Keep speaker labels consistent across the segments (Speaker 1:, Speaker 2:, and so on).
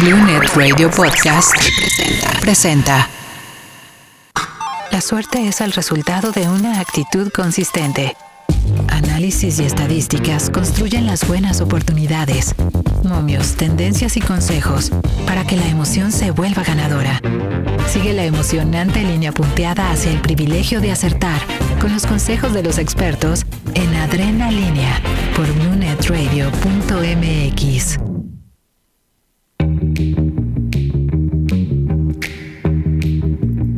Speaker 1: BlueNet Radio Podcast presenta. La suerte es el resultado de una actitud consistente. Análisis y estadísticas construyen las buenas oportunidades, momios, tendencias y consejos para que la emoción se vuelva ganadora. Sigue la emocionante línea punteada hacia el privilegio de acertar con los consejos de los expertos en Adrenalínea por BlueNetRadio.mx.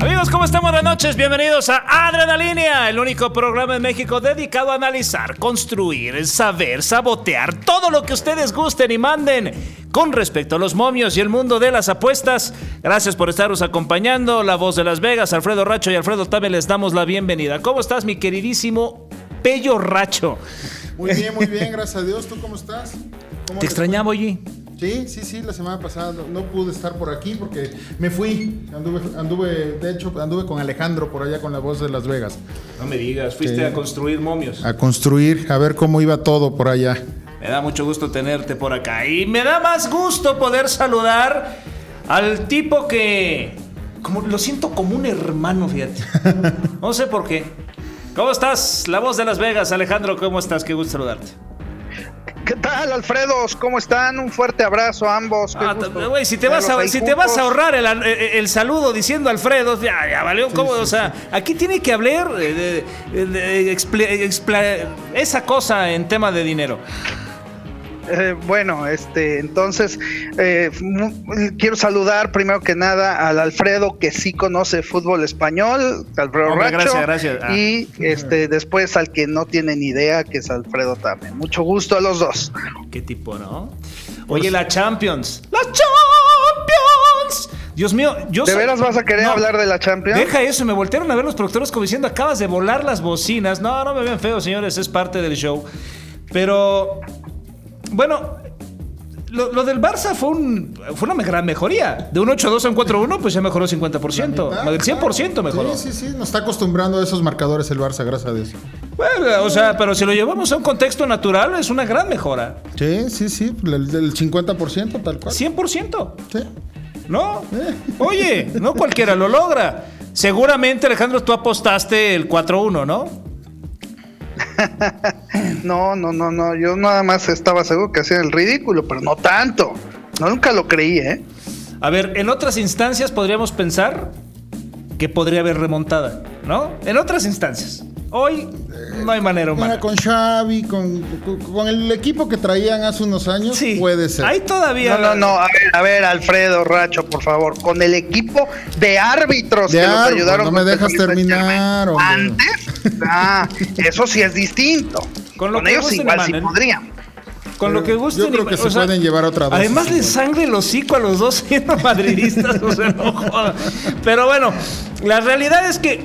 Speaker 2: Amigos, ¿cómo están? Buenas noches, bienvenidos a Adrenalínea, el único programa en México dedicado a analizar, construir, saber, sabotear todo lo que ustedes gusten y manden con respecto a los momios y el mundo de las apuestas. Gracias por estaros acompañando. La voz de Las Vegas, Alfredo Racho y Alfredo Tabe les damos la bienvenida. ¿Cómo estás, mi queridísimo Pello Racho?
Speaker 3: Muy bien, muy bien, gracias a Dios. ¿Tú cómo estás? ¿Cómo
Speaker 2: Te extrañaba, oye.
Speaker 3: Sí, sí, sí, la semana pasada no, no pude estar por aquí porque me fui. Anduve, anduve, de hecho, anduve con Alejandro por allá con la voz de Las Vegas.
Speaker 2: No me digas, fuiste
Speaker 3: Sí.
Speaker 2: a construir momios.
Speaker 3: A construir, a ver cómo iba todo por allá.
Speaker 2: Me da mucho gusto tenerte por acá. Y me da más gusto poder saludar al tipo que. Como, lo siento como un hermano, fíjate. No sé por qué. ¿Cómo estás? La voz de Las Vegas, Alejandro, ¿cómo estás? Qué gusto saludarte.
Speaker 4: ¿Qué tal, Alfredos? ¿Cómo están? Un fuerte abrazo a ambos. Qué
Speaker 2: Ah, si te vas a, si te vas a ahorrar el, el- el saludo diciendo Alfredo, ya, ya valió. ¿cómo? o sea, aquí tiene que hablar eh, de, esa cosa en tema de dinero.
Speaker 4: Eh, bueno, este, entonces eh, quiero saludar primero que nada al Alfredo que sí conoce fútbol español, Alfredo
Speaker 2: Hombre,
Speaker 4: Racho,
Speaker 2: gracias, gracias. Ah.
Speaker 4: y este después al que no tiene ni idea que es Alfredo también. Mucho gusto a los dos.
Speaker 2: Qué tipo, ¿no? Oye, la Champions. ¡La Champions! Dios mío, yo
Speaker 4: ¿De
Speaker 2: soy-
Speaker 4: veras vas a querer
Speaker 2: No,
Speaker 4: hablar de la Champions?
Speaker 2: Deja eso, me voltearon a ver los productores como diciendo, acabas de volar las bocinas. No, no me vean feo, señores, es parte del show. Pero, bueno, lo, lo del Barça fue, un, fue una gran mejoría. De un 8-2 a un 4-1, pues ya mejoró 50%.
Speaker 3: Ah,
Speaker 2: El 100%
Speaker 3: claro.
Speaker 2: mejoró.
Speaker 3: Sí, sí, sí, nos está acostumbrando a esos marcadores el Barça, gracias a Dios.
Speaker 2: Bueno, o sea, pero si lo llevamos a un contexto natural, es una gran mejora.
Speaker 3: Sí, sí, sí, el, el 50% tal cual.
Speaker 2: 100%.
Speaker 3: Sí.
Speaker 2: ¿No? Oye, no cualquiera lo logra. Seguramente, Alejandro, tú apostaste el 4-1, ¿no?
Speaker 4: No, no, no, no. Yo nada más estaba seguro que hacían el ridículo, pero no tanto. No, nunca lo creí, ¿eh?
Speaker 2: A ver, en otras instancias podríamos pensar que podría haber remontada, ¿no? En otras instancias. Hoy no hay manera
Speaker 3: Mira,
Speaker 2: humana.
Speaker 3: con Xavi, con, con, con el equipo que traían hace unos años,
Speaker 2: Sí,
Speaker 3: puede ser.
Speaker 2: Ahí todavía.
Speaker 4: No, no, no. A ver, a ver, Alfredo Racho, por favor. Con el equipo de árbitros
Speaker 3: De
Speaker 4: que nos ayudaron.
Speaker 3: no me dejas terminar.
Speaker 4: Antes, ah, eso sí es distinto.
Speaker 2: Con
Speaker 4: Con,
Speaker 2: lo que
Speaker 4: ellos igual sí podrían.
Speaker 2: Con lo que gusten.
Speaker 3: Yo creo
Speaker 2: y-
Speaker 3: que
Speaker 2: o
Speaker 3: se
Speaker 2: sea,
Speaker 3: pueden llevar otra dosis.
Speaker 2: Además, les sangre el hocico a los dos siendo madridistas, o sea, no jodan. Pero bueno, la realidad es que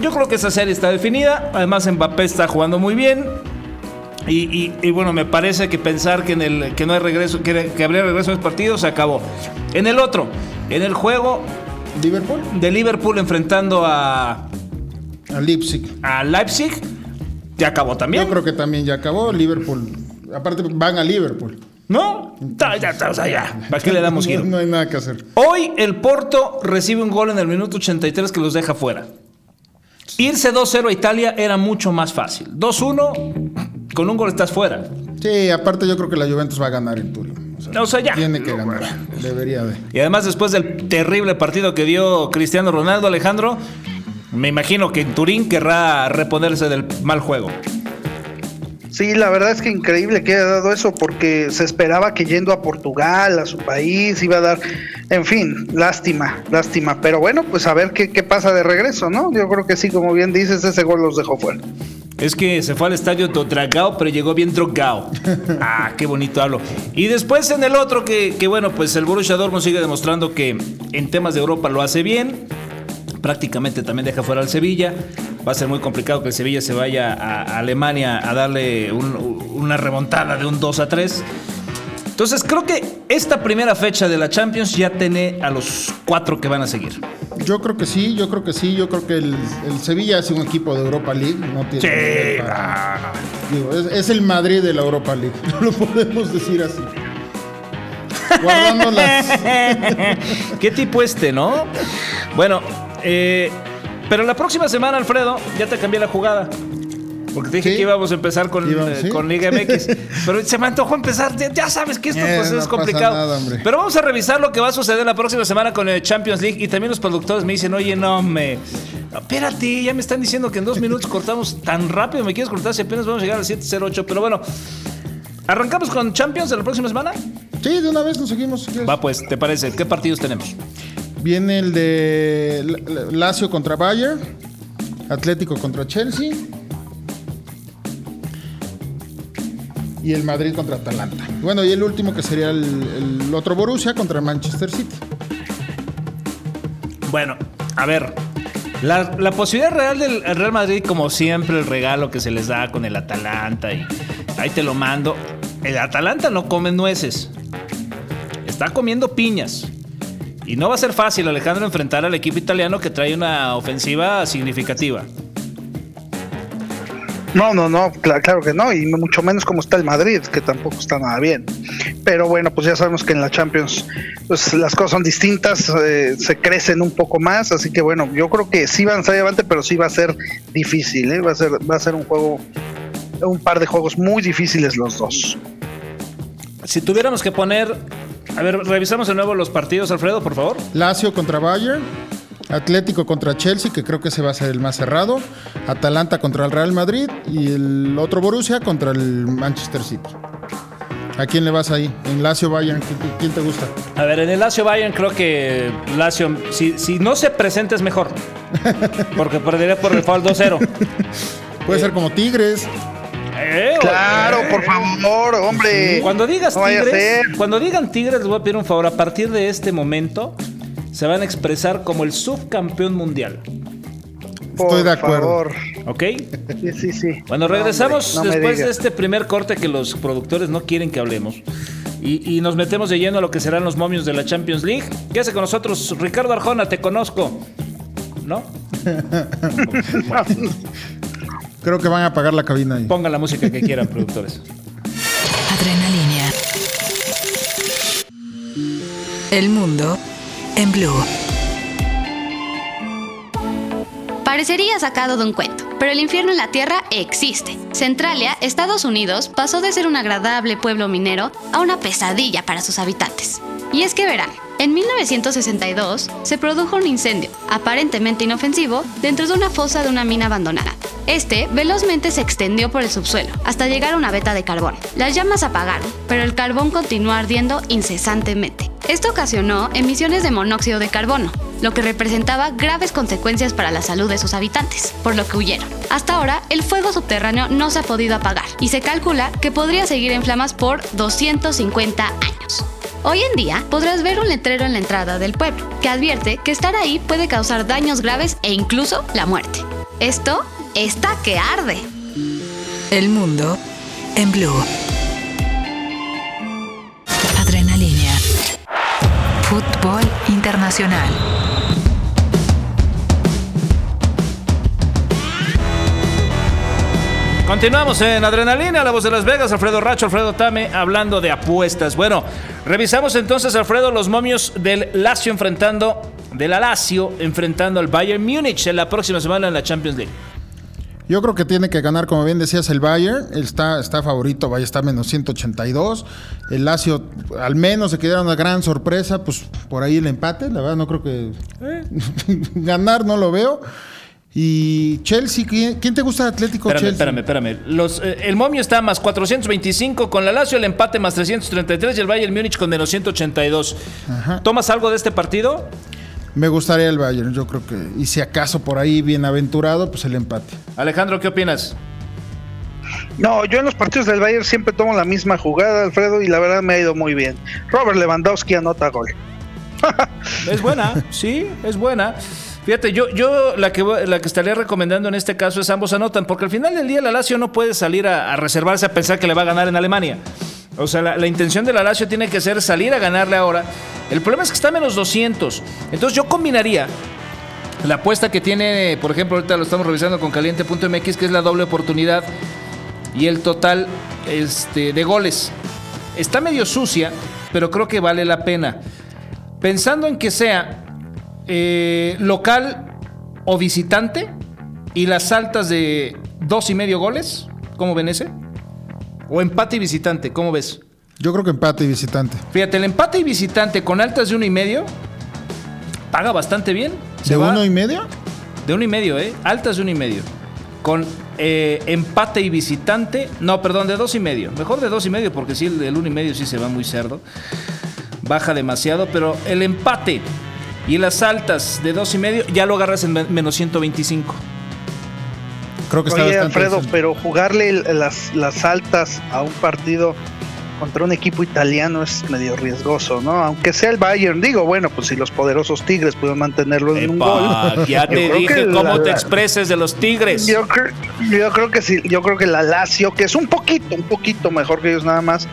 Speaker 2: yo creo que esa serie está definida. Además, Mbappé está jugando muy bien. Y, y- y bueno, me parece que pensar que, en el, que no hay regreso, que, que habría regreso en los partidos, se acabó. En el otro, en el juego
Speaker 3: Liverpool,
Speaker 2: de Liverpool enfrentando a,
Speaker 3: a Leipzig.
Speaker 2: a Leipzig, ya acabó también.
Speaker 3: Yo creo que también ya acabó. Liverpool. Aparte, van a Liverpool.
Speaker 2: ¿No? Ya, ya, o sea, ya. ¿Para qué le damos
Speaker 3: No,
Speaker 2: giro?
Speaker 3: no hay nada que hacer.
Speaker 2: Hoy el Porto recibe un gol en el minuto 83 que los deja fuera. Irse 2-0 a Italia era mucho más fácil. 2-1, con un gol estás fuera.
Speaker 3: Sí, aparte yo creo que la Juventus va a ganar en Turín. O sea,
Speaker 2: O sea, ya.
Speaker 3: Tiene que ganar. Debería de.
Speaker 2: Y además después del terrible partido que dio Cristiano Ronaldo, Alejandro, me imagino que en Turín querrá reponerse del mal juego.
Speaker 4: Sí, la verdad es que increíble que haya dado eso porque se esperaba que yendo a Portugal, a su país, iba a dar, en fin, lástima, lástima. Pero bueno, pues a ver qué, qué pasa de regreso, ¿no? Yo creo que sí, como bien dices, ese gol los dejó fuera.
Speaker 2: Es que se fue al estadio do Dragao, pero llegó bien drogao. Ah, qué bonito hablo. Y después en el otro, que, que bueno, pues el Borussia Dortmund sigue demostrando que en temas de Europa lo hace bien. Prácticamente también deja fuera al Sevilla. Va a ser muy complicado que el Sevilla se vaya a, Alemania a darle un- una remontada de un 2 a 3. Entonces creo que esta primera fecha de la Champions ya tiene a los cuatro que van a seguir.
Speaker 3: Yo creo que sí, yo creo que sí, yo creo que el, el Sevilla es un equipo de Europa League, no tiene
Speaker 2: Sí,
Speaker 3: nivel para- digo, es, es el Madrid de la Europa League, no lo podemos decir así. guardando las.
Speaker 2: Qué tipo este, ¿no? Bueno, eh, pero la próxima semana, Alfredo, ya te cambié la jugada. Porque te dije
Speaker 3: Sí.
Speaker 2: que íbamos a empezar con,
Speaker 3: Iba-
Speaker 2: eh,
Speaker 3: sí.
Speaker 2: con Liga MX. Pero se me antojó empezar. Ya, ya sabes que esto
Speaker 3: Eh,
Speaker 2: pues,
Speaker 3: no
Speaker 2: es complicado.
Speaker 3: nada,
Speaker 2: pero vamos a revisar lo que va a suceder la próxima semana con el Champions League. Y también los productores me dicen, oye, no, me. Espérate, ya me están diciendo que en dos minutos cortamos tan rápido. Me quieres cortar si apenas vamos a llegar al 708. Pero bueno, ¿arrancamos con Champions de la próxima semana?
Speaker 3: Sí, de una vez nos seguimos. si.
Speaker 2: Va, pues, ¿te parece? ¿Qué partidos tenemos?
Speaker 3: Viene el de Lazio contra Bayern, Atlético contra Chelsea y el Madrid contra Atalanta. Bueno, y el último que sería el, el otro Borussia contra Manchester City.
Speaker 2: Bueno, a ver. La, la posibilidad real del Real Madrid, como siempre, el regalo que se les da con el Atalanta y ahí te lo mando. El Atalanta no come nueces. Está comiendo piñas. Y no va a ser fácil, Alejandro, enfrentar al equipo italiano que trae una ofensiva significativa.
Speaker 4: No, no, no, cla- claro que no, y mucho menos como está el Madrid, que tampoco está nada bien. Pero bueno, pues ya sabemos que en la Champions pues las cosas son distintas, eh, se crecen un poco más, así que bueno, yo creo que sí van a salir adelante, pero sí va a ser difícil, ¿eh? va a ser va a ser un juego un par de juegos muy difíciles los dos.
Speaker 2: Si tuviéramos que poner. A ver, revisamos de nuevo los partidos, Alfredo, por favor.
Speaker 3: Lazio contra Bayern, Atlético contra Chelsea, que creo que ese va a ser el más cerrado, Atalanta contra el Real Madrid y el otro Borussia contra el Manchester City. ¿A quién le vas ahí? En Lazio Bayern, ¿qui- ¿quién te gusta?
Speaker 2: A ver, en el Lazio Bayern creo que Lazio, si, si no se presenta es mejor. Porque perdería por default 2-0.
Speaker 3: Puede ser como Tigres.
Speaker 2: Eh,
Speaker 4: Claro,
Speaker 2: eh.
Speaker 4: por favor, hombre.
Speaker 2: Cuando digas
Speaker 4: No
Speaker 2: Tigres, cuando digan Tigres, les voy a pedir un favor. A partir de este momento, se van a expresar como el subcampeón mundial.
Speaker 4: Por
Speaker 3: Estoy de acuerdo.
Speaker 4: favor.
Speaker 2: ¿Ok?
Speaker 4: Sí, sí, sí.
Speaker 2: Bueno,
Speaker 4: No,
Speaker 2: regresamos
Speaker 4: hombre, no me
Speaker 2: después de este primer corte que los productores no quieren que hablemos. Y, y nos metemos de lleno a lo que serán los momios de la Champions League. ¿Qué hace con nosotros? Ricardo Arjona, te conozco. ¿No?
Speaker 3: Creo que van a apagar la cabina ahí.
Speaker 2: Pongan la música que quieran, productores.
Speaker 1: Adrenalina. El mundo en blue.
Speaker 5: Parecería sacado de un cuento, pero el infierno en la Tierra existe. Centralia, Estados Unidos, pasó de ser un agradable pueblo minero a una pesadilla para sus habitantes. Y es que verán, en 1962 se produjo un incendio, aparentemente inofensivo, dentro de una fosa de una mina abandonada. Este velozmente se extendió por el subsuelo, hasta llegar a una veta de carbón. Las llamas apagaron, pero el carbón continuó ardiendo incesantemente. Esto ocasionó emisiones de monóxido de carbono, lo que representaba graves consecuencias para la salud de sus habitantes, por lo que huyeron. Hasta ahora, el fuego subterráneo no se ha podido apagar y se calcula que podría seguir en flamas por 250 años. Hoy en día podrás ver un letrero en la entrada del pueblo que advierte que estar ahí puede causar daños graves e incluso la muerte. Esto está que arde.
Speaker 1: El mundo en blue. Adrenalina. Fútbol internacional.
Speaker 2: Continuamos en Adrenalina, la voz de Las Vegas, Alfredo Racho, Alfredo Tame, hablando de apuestas. Bueno, revisamos entonces, Alfredo, los momios del Lazio enfrentando, de la Lazio enfrentando al Bayern Múnich en la próxima semana en la Champions League.
Speaker 3: Yo creo que tiene que ganar, como bien decías, el Bayern. Está, está favorito, vaya, está menos 182. El Lazio, al menos se quedara una gran sorpresa, pues por ahí el empate. La verdad, no creo que. ganar no lo veo. Y Chelsea, ¿quién, quién te gusta de Atlético
Speaker 2: Espérame,
Speaker 3: Chelsea?
Speaker 2: espérame, espérame. Los, eh, el momio está más 425 con la Lazio, el empate más 333 y el Bayern Múnich con menos 182. ¿Tomas algo de este partido?
Speaker 3: Me gustaría el Bayern, yo creo que. Y si acaso por ahí bienaventurado, pues el empate.
Speaker 2: Alejandro, ¿qué opinas?
Speaker 4: No, yo en los partidos del Bayern siempre tomo la misma jugada, Alfredo, y la verdad me ha ido muy bien. Robert Lewandowski anota gol.
Speaker 2: Es buena, sí, es buena. Fíjate, yo, yo la, que, la que estaría recomendando en este caso es ambos anotan, porque al final del día la Lazio no puede salir a, a reservarse a pensar que le va a ganar en Alemania. O sea, la, la intención de la Lazio tiene que ser salir a ganarle ahora. El problema es que está a menos 200. Entonces yo combinaría la apuesta que tiene, por ejemplo, ahorita lo estamos revisando con caliente.mx, que es la doble oportunidad y el total este, de goles. Está medio sucia, pero creo que vale la pena. Pensando en que sea eh, local o visitante y las altas de dos y medio goles, ¿cómo ven ese? O empate y visitante, ¿cómo ves?
Speaker 3: Yo creo que empate y visitante.
Speaker 2: Fíjate, el empate y visitante con altas de uno y medio paga bastante bien.
Speaker 3: ¿De
Speaker 2: va-
Speaker 3: uno y medio?
Speaker 2: De uno y medio, ¿eh? Altas de uno y medio. Con eh, empate y visitante. No, perdón, de dos y medio. Mejor de dos y medio, porque sí, el del uno y medio sí se va muy cerdo. Baja demasiado, pero el empate y las altas de dos y medio ya lo agarras en men- menos 125.
Speaker 3: Creo que está
Speaker 4: Oye, Alfredo, pero jugarle las, las altas a un partido contra un equipo italiano es medio riesgoso, ¿no? Aunque sea el Bayern, digo, bueno, pues si los poderosos Tigres pueden mantenerlo en un gol.
Speaker 2: ya te dije cómo
Speaker 4: la-
Speaker 2: te expreses de los Tigres.
Speaker 4: Yo creo, yo creo que sí, yo creo que la Lazio, que es un poquito, un poquito mejor que ellos nada más,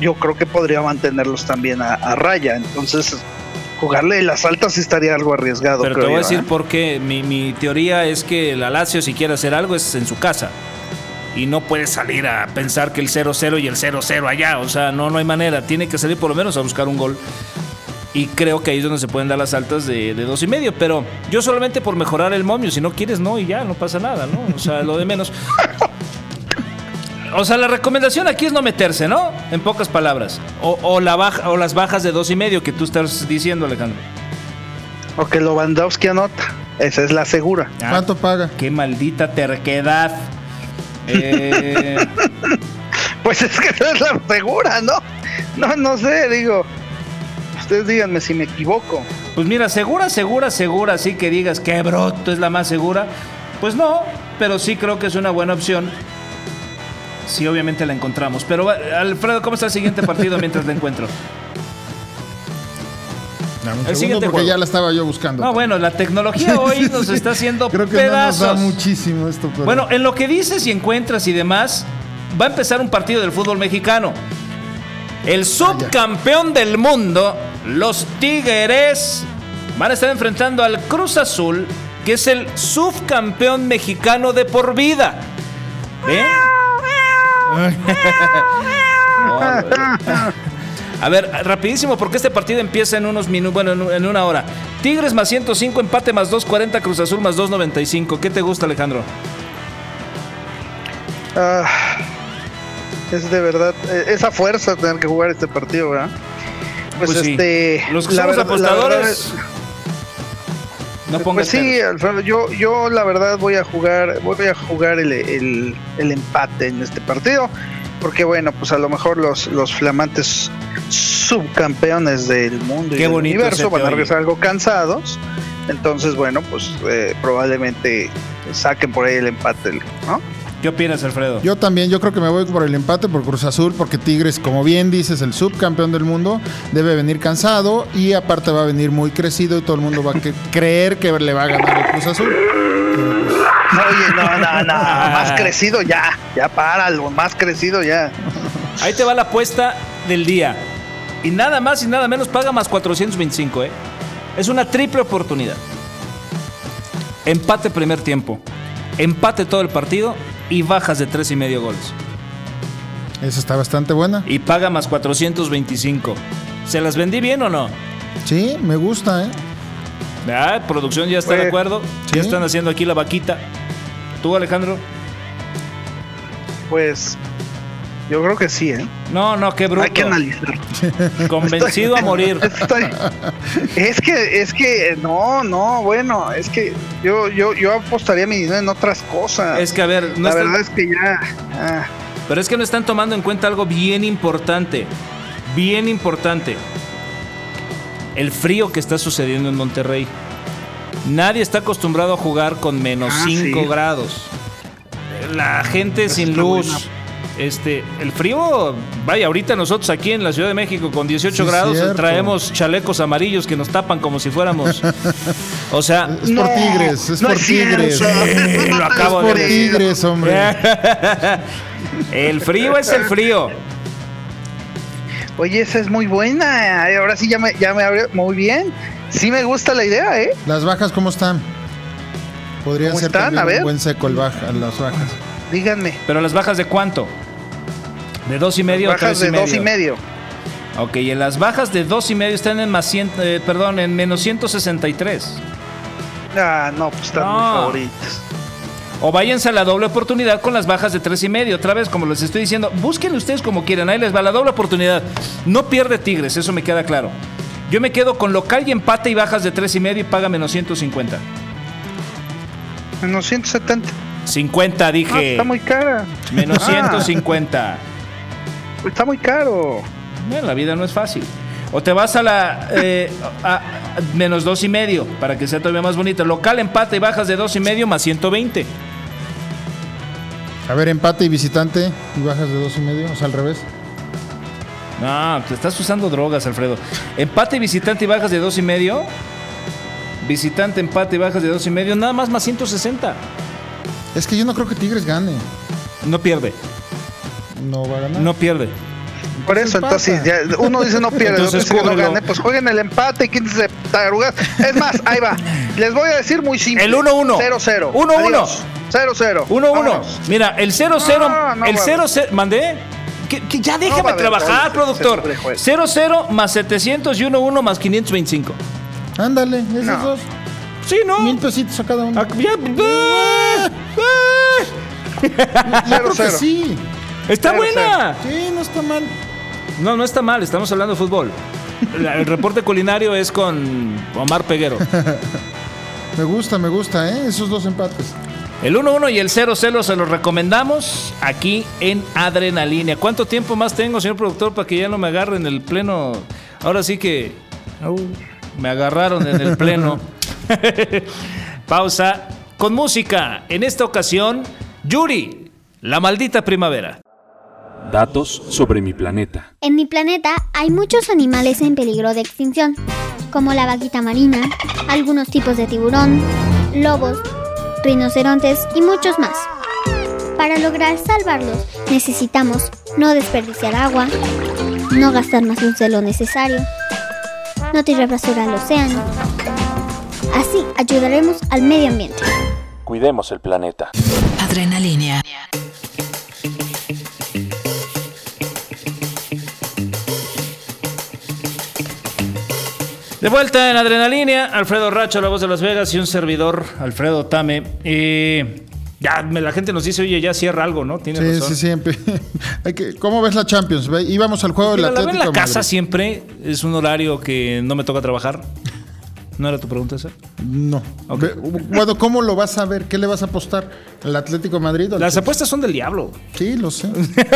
Speaker 4: yo creo que podría mantenerlos también a, a raya. Entonces, jugarle las altas estaría algo arriesgado.
Speaker 2: Pero te voy a decir
Speaker 4: ¿eh?
Speaker 2: por qué. Mi, mi teoría es que la Lazio, si quiere hacer algo, es en su casa. Y no puede salir a pensar que el 0-0 y el 0-0 allá. O sea, no, no hay manera. Tiene que salir por lo menos a buscar un gol. Y creo que ahí es donde se pueden dar las altas de, de dos y medio. Pero yo solamente por mejorar el momio. Si no quieres, no, y ya, no pasa nada, ¿no? O sea, lo de menos. O sea, la recomendación aquí es no meterse, ¿no? En pocas palabras. O, o la baja, o las bajas de dos y medio que tú estás diciendo, Alejandro.
Speaker 4: O que Lewandowski anota. Esa es la segura.
Speaker 2: Ah,
Speaker 3: ¿Cuánto paga?
Speaker 2: Qué maldita terquedad. Eh,
Speaker 4: Pues es que esa es la segura, ¿no? No, no sé, digo. Ustedes díganme si me equivoco.
Speaker 2: pues mira, segura, segura, segura, así que digas que broto es la más segura. Pues no, pero sí creo que es una buena opción. Sí, obviamente la encontramos. Pero Alfredo, ¿cómo está el siguiente partido mientras la encuentro?
Speaker 3: Dame un
Speaker 2: El siguiente
Speaker 3: porque
Speaker 2: juego.
Speaker 3: ya la estaba yo buscando.
Speaker 2: No, bueno, la tecnología hoy nos está haciendo
Speaker 3: Creo que no nos da
Speaker 2: pedazos.
Speaker 3: muchísimo esto. Pero...
Speaker 2: Bueno, en lo que dices y encuentras y demás, va a empezar un partido del fútbol mexicano. El subcampeón del mundo, los Tigres, van a estar enfrentando al Cruz Azul, que es el subcampeón mexicano de por vida. ¿Ve? A ver, rapidísimo, porque este partido empieza en unos minutos, bueno, en, una hora. Tigres más 105, empate más 240, Cruz Azul más 295. ¿Qué te gusta, Alejandro?
Speaker 4: Ah, es de verdad, eh, esa fuerza tener que jugar este partido, ¿verdad? Pues,
Speaker 2: Pues sí.
Speaker 4: este.
Speaker 2: Los que somos
Speaker 4: verdad- la verdad
Speaker 2: apostadores,
Speaker 4: es-
Speaker 2: no pongas
Speaker 4: Pues sí. Alfredo, yo, yo la verdad voy a jugar, voy a jugar el, el- el empate en este partido, porque bueno, pues a lo mejor los, los flamantes subcampeones del mundo y
Speaker 2: Qué
Speaker 4: del universo van a regresar algo cansados, entonces bueno, pues eh, probablemente saquen por ahí el empate, ¿no?
Speaker 2: ¿Qué opinas, Alfredo?
Speaker 3: Yo también, yo creo que me voy por el empate por Cruz Azul, porque Tigres, como bien dices, el subcampeón del mundo, debe venir cansado y aparte va a venir muy crecido y todo el mundo va a que- creer que le va a ganar el Cruz Azul.
Speaker 4: Oye, no, no, no, más crecido ya, ya páralo, más crecido ya.
Speaker 2: Ahí te va la apuesta del día. Y nada más y nada menos paga más 425, ¿eh? Es una triple oportunidad. Empate primer tiempo. Empate todo el partido y bajas de tres y medio goles.
Speaker 3: Esa está bastante buena.
Speaker 2: Y paga más 425. ¿Se las vendí bien o no?
Speaker 3: Sí, me gusta, ¿eh?
Speaker 2: Ah, producción ya está de acuerdo.
Speaker 3: sí.
Speaker 2: Ya están haciendo aquí la vaquita. ¿Tú, Alejandro?
Speaker 4: Pues yo creo que sí, ¿eh?
Speaker 2: No, no, qué bruto.
Speaker 4: Hay que analizar.
Speaker 2: Convencido a morir.
Speaker 4: Estoy- es que, es que, no, no, bueno, es que yo, yo, yo apostaría mi dinero en otras cosas.
Speaker 2: Es que, a ver, no
Speaker 4: la verdad es que ya. ah,
Speaker 2: Pero es que no están tomando en cuenta algo bien importante. Bien importante. El frío que está sucediendo en Monterrey. Nadie está acostumbrado a jugar con menos
Speaker 4: Ah,
Speaker 2: 5
Speaker 4: sí.
Speaker 2: grados. La gente sin luz. Este, el frío, vaya, ahorita nosotros aquí en la Ciudad de México con 18
Speaker 3: Sí,
Speaker 2: grados
Speaker 3: cierto.
Speaker 2: traemos chalecos amarillos que nos tapan como si fuéramos. O sea,
Speaker 3: Es por Tigres, es
Speaker 4: no
Speaker 3: por
Speaker 4: es.
Speaker 3: Tigres.
Speaker 2: Lo acabo
Speaker 3: es por
Speaker 2: de
Speaker 3: Tigres, hombre.
Speaker 2: el frío es el frío.
Speaker 4: Oye, esa es muy buena. Ahora sí ya me, ya me abrió muy bien. Sí me gusta la idea, ¿eh?
Speaker 3: Las bajas, ¿cómo están? Podría
Speaker 4: ¿Cómo
Speaker 3: ser
Speaker 4: están? A ver.
Speaker 3: un buen seco el baja, las bajas.
Speaker 4: Díganme.
Speaker 2: Pero las bajas de cuánto? ¿De dos y medio
Speaker 4: Bajas de
Speaker 2: y medio?
Speaker 4: dos y medio.
Speaker 2: Ok, y en las bajas de dos y medio están en más 100, eh, perdón, en menos 163.
Speaker 4: Ah, no, pues están muy
Speaker 2: No.
Speaker 4: favoritos.
Speaker 2: O váyanse a la doble oportunidad con las bajas de tres y medio. Otra vez, como les estoy diciendo, busquen ustedes como quieran. Ahí les va la doble oportunidad. No pierde Tigres, eso me queda claro. Yo me quedo con local y empate y bajas de tres y medio y paga menos 150.
Speaker 4: Menos 170.
Speaker 2: 50
Speaker 4: Ah,
Speaker 2: dije.
Speaker 4: está muy cara.
Speaker 2: Menos
Speaker 4: Ah,
Speaker 2: 150.
Speaker 4: Está muy caro.
Speaker 2: Bueno, la vida no es fácil. O te vas a la eh, a- a menos dos y medio para que sea todavía más bonito. Local, empate y bajas de dos y medio más 120.
Speaker 3: A ver, empate y visitante y bajas de dos y medio, o sea, al revés.
Speaker 2: No, te estás usando drogas, Alfredo. Empate, visitante y bajas de dos y medio. Visitante, empate y bajas de dos y medio. Nada más más 160.
Speaker 3: Es que yo no creo que Tigres gane.
Speaker 2: No pierde.
Speaker 3: No va a ganar.
Speaker 2: No pierde.
Speaker 4: Por eso, entonces, ya, uno dice no pierde, otro
Speaker 2: Entonces,
Speaker 4: dice que no gane, pues jueguen el empate y quítense tarugas. Es más, ahí va. Les voy a decir muy simple.
Speaker 2: El 1-1.
Speaker 4: 0-0.
Speaker 2: 1-1.
Speaker 4: Adiós. 0-0.
Speaker 2: 1-1.
Speaker 4: Vámonos.
Speaker 2: Mira, el 0-0.
Speaker 4: No, no
Speaker 2: el
Speaker 4: va a
Speaker 2: 0-0. ¿Mandé? Que, que ya déjame
Speaker 4: haber
Speaker 2: trabajar, productor.
Speaker 4: se sobrejuega.
Speaker 2: 0-0 más 700 y 1-1 más 525.
Speaker 3: Ándale, esos
Speaker 4: No.
Speaker 3: dos.
Speaker 2: Sí, ¿no?
Speaker 3: Mil pesitos a cada uno.
Speaker 2: Ah, ya- ¡Ah! ¡Ah!
Speaker 3: Yo creo que
Speaker 4: 0-0.
Speaker 3: sí.
Speaker 2: Está buena.
Speaker 3: Sí, no está mal.
Speaker 2: No, no está mal, estamos hablando de fútbol. El reporte culinario es con Omar Peguero.
Speaker 3: Me gusta, me gusta, ¿eh? Esos dos empates.
Speaker 2: El 1-1 y el 0-0 se los recomendamos aquí en Adrenalínea. ¿Cuánto tiempo más tengo, señor productor, para que ya no me agarren el pleno? Ahora sí que me agarraron en el pleno. Pausa con música. En esta ocasión, Yuri, la maldita primavera.
Speaker 6: Datos sobre mi planeta.
Speaker 7: En mi planeta hay muchos animales en peligro de extinción, como la vaquita marina, algunos tipos de tiburón, lobos, rinocerontes y muchos más. Para lograr salvarlos necesitamos no desperdiciar agua, no gastar más luz de lo necesario, no tirar basura al océano. Así ayudaremos al medio ambiente.
Speaker 6: Cuidemos el planeta.
Speaker 1: Adrenalínea.
Speaker 2: De vuelta en Adrenalínea, Alfredo Racho, la voz de Las Vegas y un servidor, Alfredo Tame. Eh, ya me- la gente nos dice, oye, ya cierra algo, ¿no? Tiene
Speaker 3: Sí,
Speaker 2: razón.
Speaker 3: sí, siempre. ¿Cómo ves la Champions? Íbamos al juego del
Speaker 2: Mira, la en
Speaker 3: Atlético.
Speaker 2: la casa siempre, es un horario que no me toca trabajar. ¿No era tu pregunta esa?
Speaker 3: No.
Speaker 2: Ok.
Speaker 3: Ve, Bueno, ¿cómo lo vas a ver? ¿Qué le vas a apostar? ¿El Atlético de Madrid? o al
Speaker 2: Las
Speaker 3: Chelsea?
Speaker 2: apuestas son del diablo.
Speaker 3: Sí, lo sé.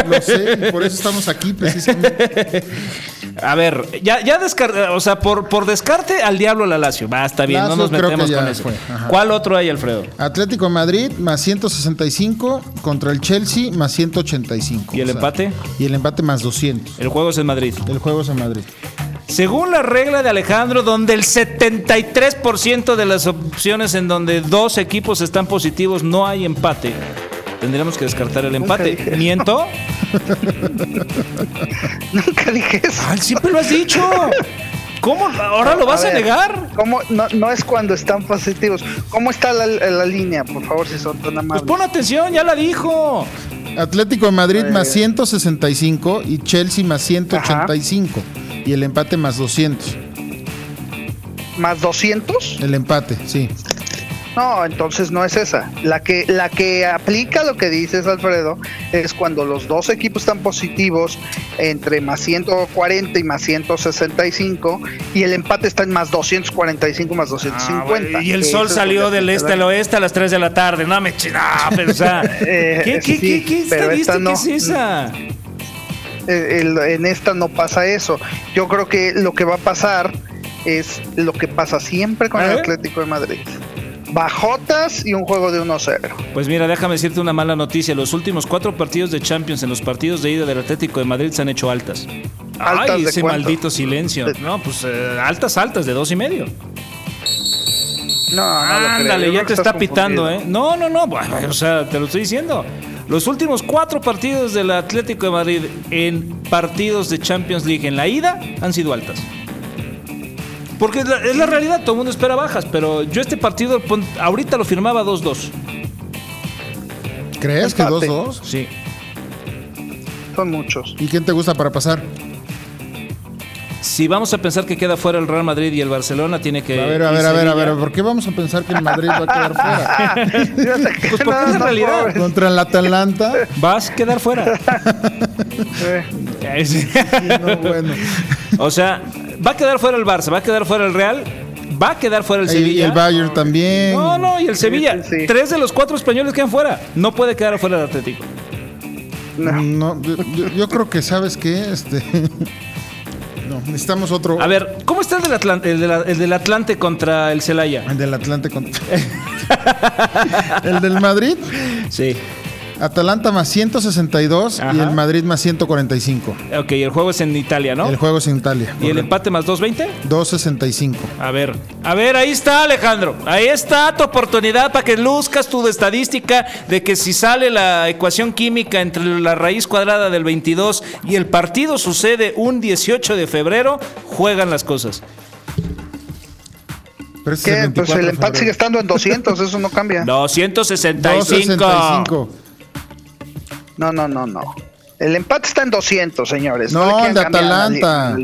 Speaker 3: Lo sé. y por eso estamos aquí, precisamente.
Speaker 2: A ver, ya, ya descar- o sea, por, por descarte al diablo la Lazio. Va, está bien,
Speaker 3: Lazio
Speaker 2: no nos metemos con eso. ¿Cuál otro hay, Alfredo?
Speaker 3: Atlético de Madrid más 165 contra el Chelsea más 185.
Speaker 2: ¿Y el empate?
Speaker 3: Y el empate más 200.
Speaker 2: El juego es en Madrid.
Speaker 3: El juego es en Madrid.
Speaker 2: Según la regla de Alejandro, donde el 73% de las opciones en donde dos equipos están positivos no hay empate, tendríamos que descartar el empate. ¿Miento?
Speaker 4: Nunca dije eso.
Speaker 2: Ay, siempre lo has dicho. ¿Cómo? ¿Ahora lo vas a,
Speaker 4: ver,
Speaker 2: negar?
Speaker 4: ¿cómo? No, no es cuando están positivos. ¿Cómo está la, la línea? Por favor, si son tan
Speaker 2: Pues
Speaker 4: amables.
Speaker 2: pon atención, ya la dijo.
Speaker 3: Atlético de Madrid más 165 y Chelsea más 185. Y el empate más 200.
Speaker 4: ¿Más 200?
Speaker 3: El empate, sí.
Speaker 4: No, entonces no es esa. La que, la que aplica lo que dices, Alfredo, es cuando los dos equipos están positivos entre más 140 y más 165 y el empate está en más 245 más 250.
Speaker 2: Ah, y el sol salió del
Speaker 4: te
Speaker 2: este al oeste a las 3 de la tarde. No me ch- no, pero o sea,
Speaker 4: Eh,
Speaker 2: ¿qué, qué,
Speaker 4: sí,
Speaker 2: qué, qué
Speaker 4: pero esta
Speaker 2: estadística
Speaker 4: no.
Speaker 2: es esa?
Speaker 4: Eh, el- en esta no pasa eso. Yo creo que lo que va a pasar es lo que pasa siempre con el. Atlético de Madrid. Bajotas y un juego de 1-0.
Speaker 2: Pues mira, déjame decirte una mala noticia. Los últimos cuatro partidos de Champions en los partidos de ida del Atlético de Madrid se han hecho altas.
Speaker 4: ¿Altas
Speaker 2: Ay,
Speaker 4: de
Speaker 2: ese
Speaker 4: cuánto?
Speaker 2: maldito silencio.
Speaker 4: De-
Speaker 2: No, pues eh, altas, altas, de dos y medio.
Speaker 4: No, no.
Speaker 2: Ándale, ya te está pitando, ¿eh? No, no, no. bueno, o sea, te lo estoy diciendo. Los últimos cuatro partidos del Atlético de Madrid en partidos de Champions League en la ida han sido altas. Porque es la, es la realidad, todo el mundo espera bajas, pero yo este partido ahorita lo firmaba 2-2.
Speaker 3: ¿Crees que
Speaker 4: Empate.
Speaker 3: 2-2?
Speaker 2: Sí.
Speaker 4: Son muchos.
Speaker 3: ¿Y quién te gusta para pasar?
Speaker 2: Si vamos a pensar que queda fuera el Real Madrid y el Barcelona, tiene que.
Speaker 3: A ver, a ver, a ver, a ver, ¿por qué vamos a pensar que el Madrid va a quedar fuera?
Speaker 2: Pues porque es la realidad.
Speaker 4: pobres.
Speaker 3: Contra el Atalanta.
Speaker 2: Vas a quedar fuera.
Speaker 3: No, bueno.
Speaker 2: o sea, va a quedar fuera el Barça, va a quedar fuera el Real, va a quedar fuera el Sevilla.
Speaker 3: y el Bayern también.
Speaker 2: No, no, y el Sevilla.
Speaker 4: sí, sí.
Speaker 2: Tres de los cuatro españoles quedan fuera. No puede quedar fuera el Atlético.
Speaker 3: No, yo, yo- yo creo que, ¿sabes qué? Este. No, necesitamos otro.
Speaker 2: A ver, ¿cómo está el del, Atlante, el de la- el del Atlante contra el Celaya?
Speaker 3: El del Atlante contra. el del Madrid.
Speaker 2: Sí.
Speaker 3: Atalanta más 162 y el Madrid más 145.
Speaker 2: Ok, el juego es en Italia, ¿no?
Speaker 3: El juego es en Italia.
Speaker 2: ¿Y el empate más 2.20?
Speaker 3: 265.
Speaker 2: A ver, a ver, ahí está Alejandro. Ahí está tu oportunidad para que luzcas tu estadística de que si sale la ecuación química entre la raíz cuadrada del 22 y el partido sucede un 18 de febrero, juegan las cosas.
Speaker 3: Pero ese es
Speaker 4: ¿Qué?
Speaker 3: el
Speaker 4: Pues
Speaker 3: 24
Speaker 4: el empate sigue estando en 200, eso no cambia.
Speaker 2: 265.
Speaker 3: 265.
Speaker 4: No, no, no, no. El empate está en 200, señores.
Speaker 3: No, el de
Speaker 4: a la
Speaker 3: Atalanta.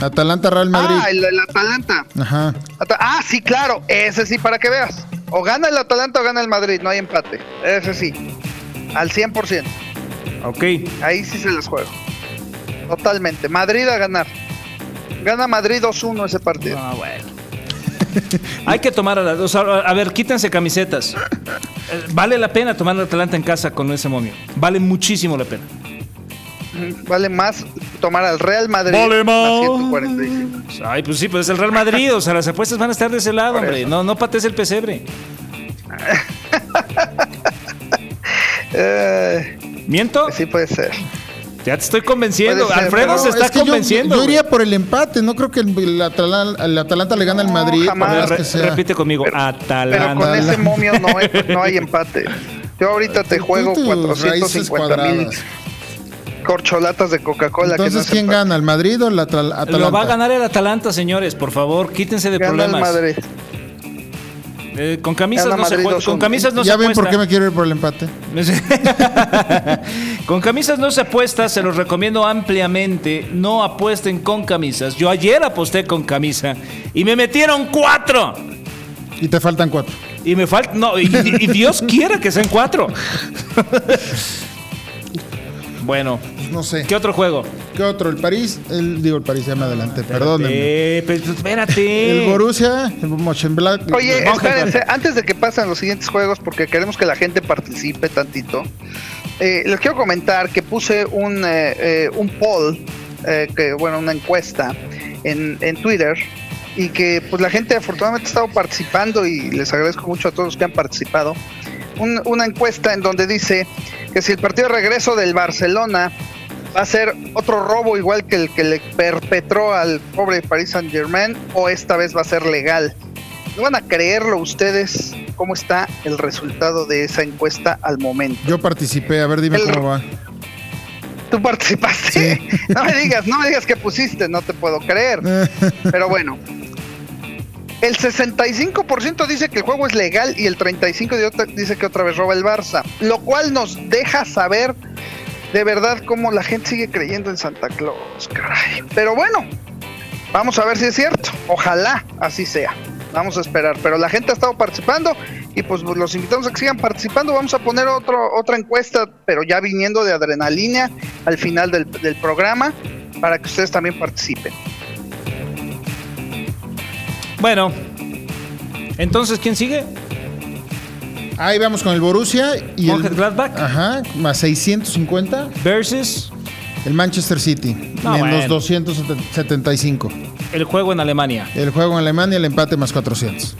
Speaker 3: Atalanta Real Madrid.
Speaker 4: Ah, el, el Atalanta.
Speaker 3: Ajá.
Speaker 4: Ah, sí, claro. Ese sí, para que veas. O gana el Atalanta o gana el Madrid. No hay empate. Ese sí. Al 100%.
Speaker 2: Ok.
Speaker 4: Ahí sí se les juego. Totalmente. Madrid a ganar. Gana Madrid 2-1 ese partido.
Speaker 2: Ah, bueno. Hay que tomar a la- o sea, a ver, quítense camisetas. Eh, Vale la pena tomar al Atalanta en casa con ese momio. Vale muchísimo la pena.
Speaker 4: Vale más tomar al Real Madrid.
Speaker 2: Vale
Speaker 4: más
Speaker 2: más.
Speaker 4: 145.
Speaker 2: Ay, pues sí, pues es el Real Madrid. O sea, las apuestas van a estar de ese lado,
Speaker 4: Por
Speaker 2: hombre.
Speaker 4: eso.
Speaker 2: No, no patees el pesebre.
Speaker 4: Eh,
Speaker 2: ¿Miento?
Speaker 4: sí puede ser.
Speaker 2: Ya te estoy convenciendo.
Speaker 4: Ser,
Speaker 2: Alfredo
Speaker 4: pero
Speaker 2: se está
Speaker 3: es que
Speaker 2: convenciendo.
Speaker 3: Yo, iría por el empate. No creo que el, el Atala- el Atalanta le gane al
Speaker 4: No,
Speaker 3: Madrid.
Speaker 4: jamás.
Speaker 2: Re-
Speaker 3: que sea.
Speaker 2: repite conmigo.
Speaker 4: Pero
Speaker 2: Atalanta.
Speaker 4: con ese momio no hay, no hay empate. Yo ahorita te juego
Speaker 3: tú tus raíces
Speaker 4: 450 mil corcholatas de Coca-Cola. que no
Speaker 3: Entonces,
Speaker 4: es
Speaker 3: ¿quién gana? ¿El Madrid o el Atal- Atalanta?
Speaker 2: Lo va a ganar el Atalanta, señores. Por favor, quítense de
Speaker 4: Gana el
Speaker 2: problemas.
Speaker 4: Madrid.
Speaker 2: Eh, con camisas no se juega.
Speaker 4: 2-1.
Speaker 2: Con camisas no
Speaker 3: ya
Speaker 2: se
Speaker 3: ven por qué me quiero ir por el empate.
Speaker 2: con camisas no se apuesta, se los recomiendo ampliamente. No apuesten con camisas. Yo ayer aposté con camisa y me metieron cuatro.
Speaker 3: Y te faltan cuatro.
Speaker 2: Y me falta. No, y, y Dios quiera que sean cuatro. bueno,
Speaker 3: Pues no sé.
Speaker 2: ¿qué otro juego?
Speaker 3: ¿Qué otro? El París. El, digo, el París, ya me adelanté. Perdónenme.
Speaker 2: Eh, pero espérate.
Speaker 3: El Borussia, el Mönchengladbach.
Speaker 4: Oye, espérense, antes de que pasen los siguientes juegos, porque queremos que la gente participe tantito, eh, les quiero comentar que puse un, eh, eh, un poll, eh, que bueno, una encuesta en, en Twitter, y que pues la gente afortunadamente ha estado participando y les agradezco mucho a todos los que han participado. Un- una encuesta en donde dice que si el partido de regreso del Barcelona va a ser otro robo igual que el que le perpetró al pobre Paris Saint Germain o esta vez va a ser legal. No van a creerlo ustedes cómo está el resultado de esa encuesta al momento.
Speaker 3: Yo participé. A ver, dime
Speaker 4: El-
Speaker 3: cómo va.
Speaker 4: Tú participaste. No me digas, no me digas que pusiste, no te puedo creer. Pero bueno. El 65% dice que el juego es legal y el 35% de otra- dice que otra vez roba el Barça. Lo cual nos deja saber de verdad cómo la gente sigue creyendo en Santa Claus, caray. Pero bueno, vamos a ver si es cierto. Ojalá así sea. Vamos a esperar. Pero la gente ha estado participando y pues los invitamos a que sigan participando. Vamos a poner otra encuesta, pero ya viniendo de adrenalina al final del, del programa para que ustedes también participen.
Speaker 2: Bueno, entonces, ¿quién sigue?
Speaker 3: Ahí vamos con el Borussia y el,
Speaker 2: Mönchengladbach.
Speaker 3: Ajá, más 650.
Speaker 2: Versus
Speaker 3: El Manchester City,
Speaker 2: No,
Speaker 3: menos
Speaker 2: bueno.
Speaker 3: 275.
Speaker 2: el juego en Alemania.
Speaker 3: El juego en Alemania, el empate más 400.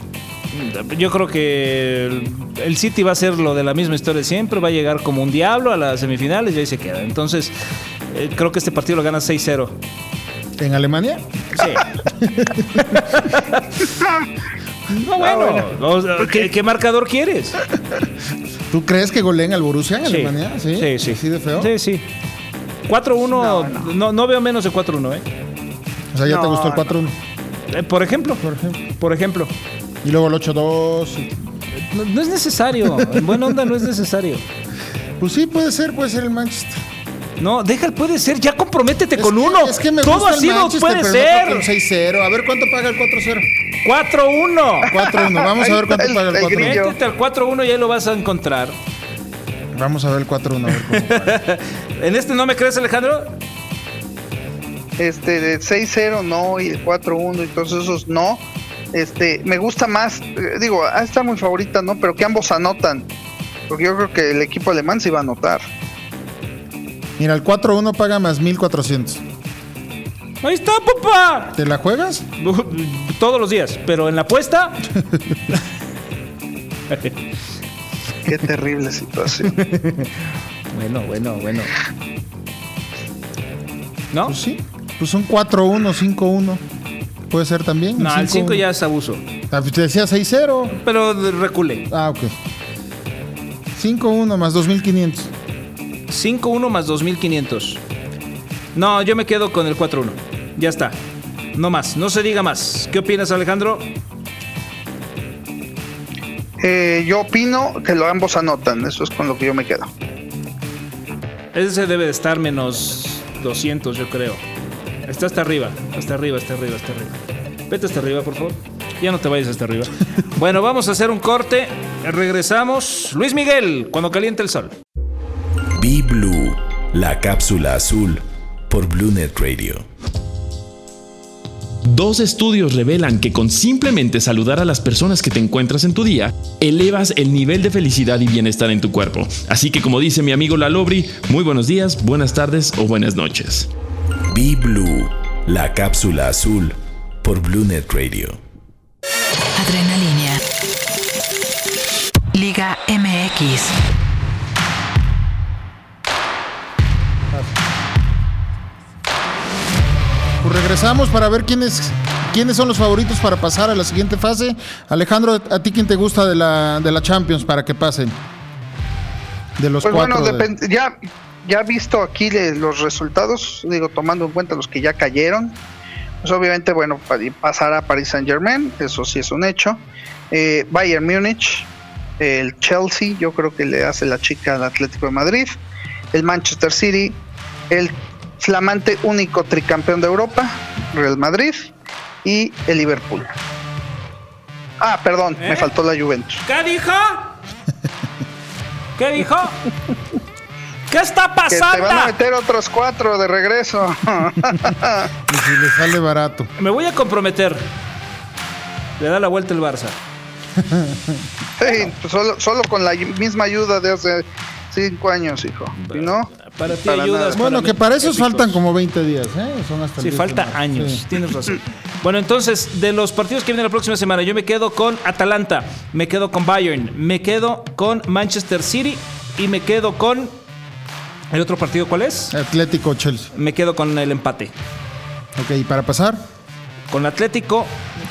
Speaker 2: Yo creo que el, el City va a ser lo de la misma historia de siempre, va a llegar como un diablo a las semifinales y ahí se queda. Entonces, eh, creo que este partido lo gana 6-0.
Speaker 3: ¿En Alemania?
Speaker 2: Sí. no, bueno. o sea, ¿qué, qué marcador quieres?
Speaker 3: ¿Tú crees que goleen al Borussia en
Speaker 2: Sí.
Speaker 3: Alemania? Sí,
Speaker 2: sí, sí.
Speaker 3: ¿Así de feo?
Speaker 2: Sí, sí. 4-1, no, no. veo menos de 4-1, ¿eh?
Speaker 3: O sea, ya te
Speaker 4: No,
Speaker 3: gustó el
Speaker 4: no.
Speaker 3: 4-1.
Speaker 2: Eh, Por ejemplo,
Speaker 3: Por ejemplo.
Speaker 2: por ejemplo.
Speaker 3: Y luego el 8-2. y-
Speaker 2: No, no es necesario. En buena onda no es necesario.
Speaker 3: Pues sí, puede ser, puede ser el Manchester.
Speaker 2: No, deja el puede ser, ya comprométete
Speaker 3: Es
Speaker 2: con
Speaker 3: que-
Speaker 2: uno.
Speaker 3: Es que me
Speaker 2: Todo
Speaker 3: gusta
Speaker 2: ha sido
Speaker 3: Manchester,
Speaker 2: puede
Speaker 3: pero
Speaker 2: ser.
Speaker 3: no creo que un 6-0. A ver cuánto paga el 4-0.
Speaker 2: 4-1.
Speaker 3: 4-1. Vamos a ver cuánto
Speaker 4: El-
Speaker 3: paga el
Speaker 4: el
Speaker 3: 4-1.
Speaker 4: grillo.
Speaker 2: Métete al 4-1 y ahí lo vas a encontrar.
Speaker 3: Vamos a ver el 4-1. A ver cómo paga.
Speaker 2: ¿En este no me crees, Alejandro?
Speaker 4: Este, de 6-0 no, y el 4-1 y todos esos no. Este, me gusta más, eh, digo, ah, está muy favorita, ¿no? Pero que ambos anotan. Porque yo creo que el equipo alemán se iba a anotar.
Speaker 3: Mira, el 4-1 paga más 1400.
Speaker 2: Ahí está, papá.
Speaker 3: ¿Te la juegas?
Speaker 2: Todos los días, pero en la apuesta.
Speaker 4: Qué terrible situación.
Speaker 2: Bueno, bueno, bueno. ¿No?
Speaker 3: Pues sí. Pues un 4-1, 5-1. Puede ser también.
Speaker 2: No, el 5
Speaker 3: 5-1.
Speaker 2: ya es abuso.
Speaker 3: Ah, Te decía 6-0.
Speaker 2: Pero reculé.
Speaker 3: Ah, ok. 5-1 más 2500.
Speaker 2: 5-1 más 2500. No, yo me quedo con el 4-1. Ya está. No más, no se diga más. ¿Qué opinas, Alejandro?
Speaker 4: Eh, yo opino que lo ambos anotan, eso es con lo que yo me quedo.
Speaker 2: Ese debe de estar menos 200, yo creo. Está hasta arriba, hasta arriba, hasta arriba, hasta arriba. Vete hasta arriba, por favor. Ya no te vayas hasta arriba. Bueno, vamos a hacer un corte. Regresamos. Luis Miguel, cuando caliente el sol.
Speaker 8: Be Blue, la cápsula azul por BlueNet Radio.
Speaker 9: Dos estudios revelan que con simplemente saludar a las personas que te encuentras en tu día, elevas el nivel de felicidad y bienestar en tu cuerpo. Así que como dice mi amigo Lalobri, muy buenos días, buenas tardes o buenas noches.
Speaker 8: Be Blue, la cápsula azul por BlueNet Radio.
Speaker 1: Adrenalina. Liga MX.
Speaker 3: Regresamos para ver quiénes, quiénes son los favoritos para pasar a la siguiente fase. Alejandro, ¿a ti quién te gusta de la, de la Champions para que pasen? De los
Speaker 4: Pues
Speaker 3: cuatro.
Speaker 4: bueno,
Speaker 3: de-
Speaker 4: ya, ya visto aquí de los resultados, digo, tomando en cuenta los que ya cayeron, pues obviamente, bueno, pa- pasará a Paris Saint Germain, eso sí es un hecho. Eh, Bayern Múnich, el Chelsea, yo creo que le hace la chica al Atlético de Madrid, el Manchester City, el flamante único tricampeón de Europa, Real Madrid, y el Liverpool. Ah, perdón,
Speaker 2: ¿Eh?
Speaker 4: me faltó la Juventus.
Speaker 2: ¿Qué dijo? ¿Qué dijo? ¿Qué está
Speaker 4: Que te van a
Speaker 2: pasando?
Speaker 4: meter otros cuatro de regreso.
Speaker 3: Y si le sale barato.
Speaker 2: Me voy a comprometer. Le da la vuelta el Barça.
Speaker 4: Sí, pues solo, solo con la misma ayuda de hace cinco años, hijo. ¿Y no?
Speaker 2: Para ti
Speaker 4: Para
Speaker 2: ayudas.
Speaker 4: nada.
Speaker 3: Bueno, que para esos
Speaker 2: épicos.
Speaker 3: faltan como 20 días, ¿eh? Son hasta
Speaker 2: Sí,
Speaker 3: 10 de
Speaker 2: falta años,
Speaker 3: Sí.
Speaker 2: tienes razón. Bueno, entonces, de los partidos que vienen la próxima semana, yo me quedo con Atalanta, me quedo con Bayern, me quedo con Manchester City y me quedo con... ¿El otro partido cuál es?
Speaker 3: Atlético Chelsea.
Speaker 2: Me quedo con el empate.
Speaker 3: Ok, ¿y para pasar?
Speaker 2: Con Atlético,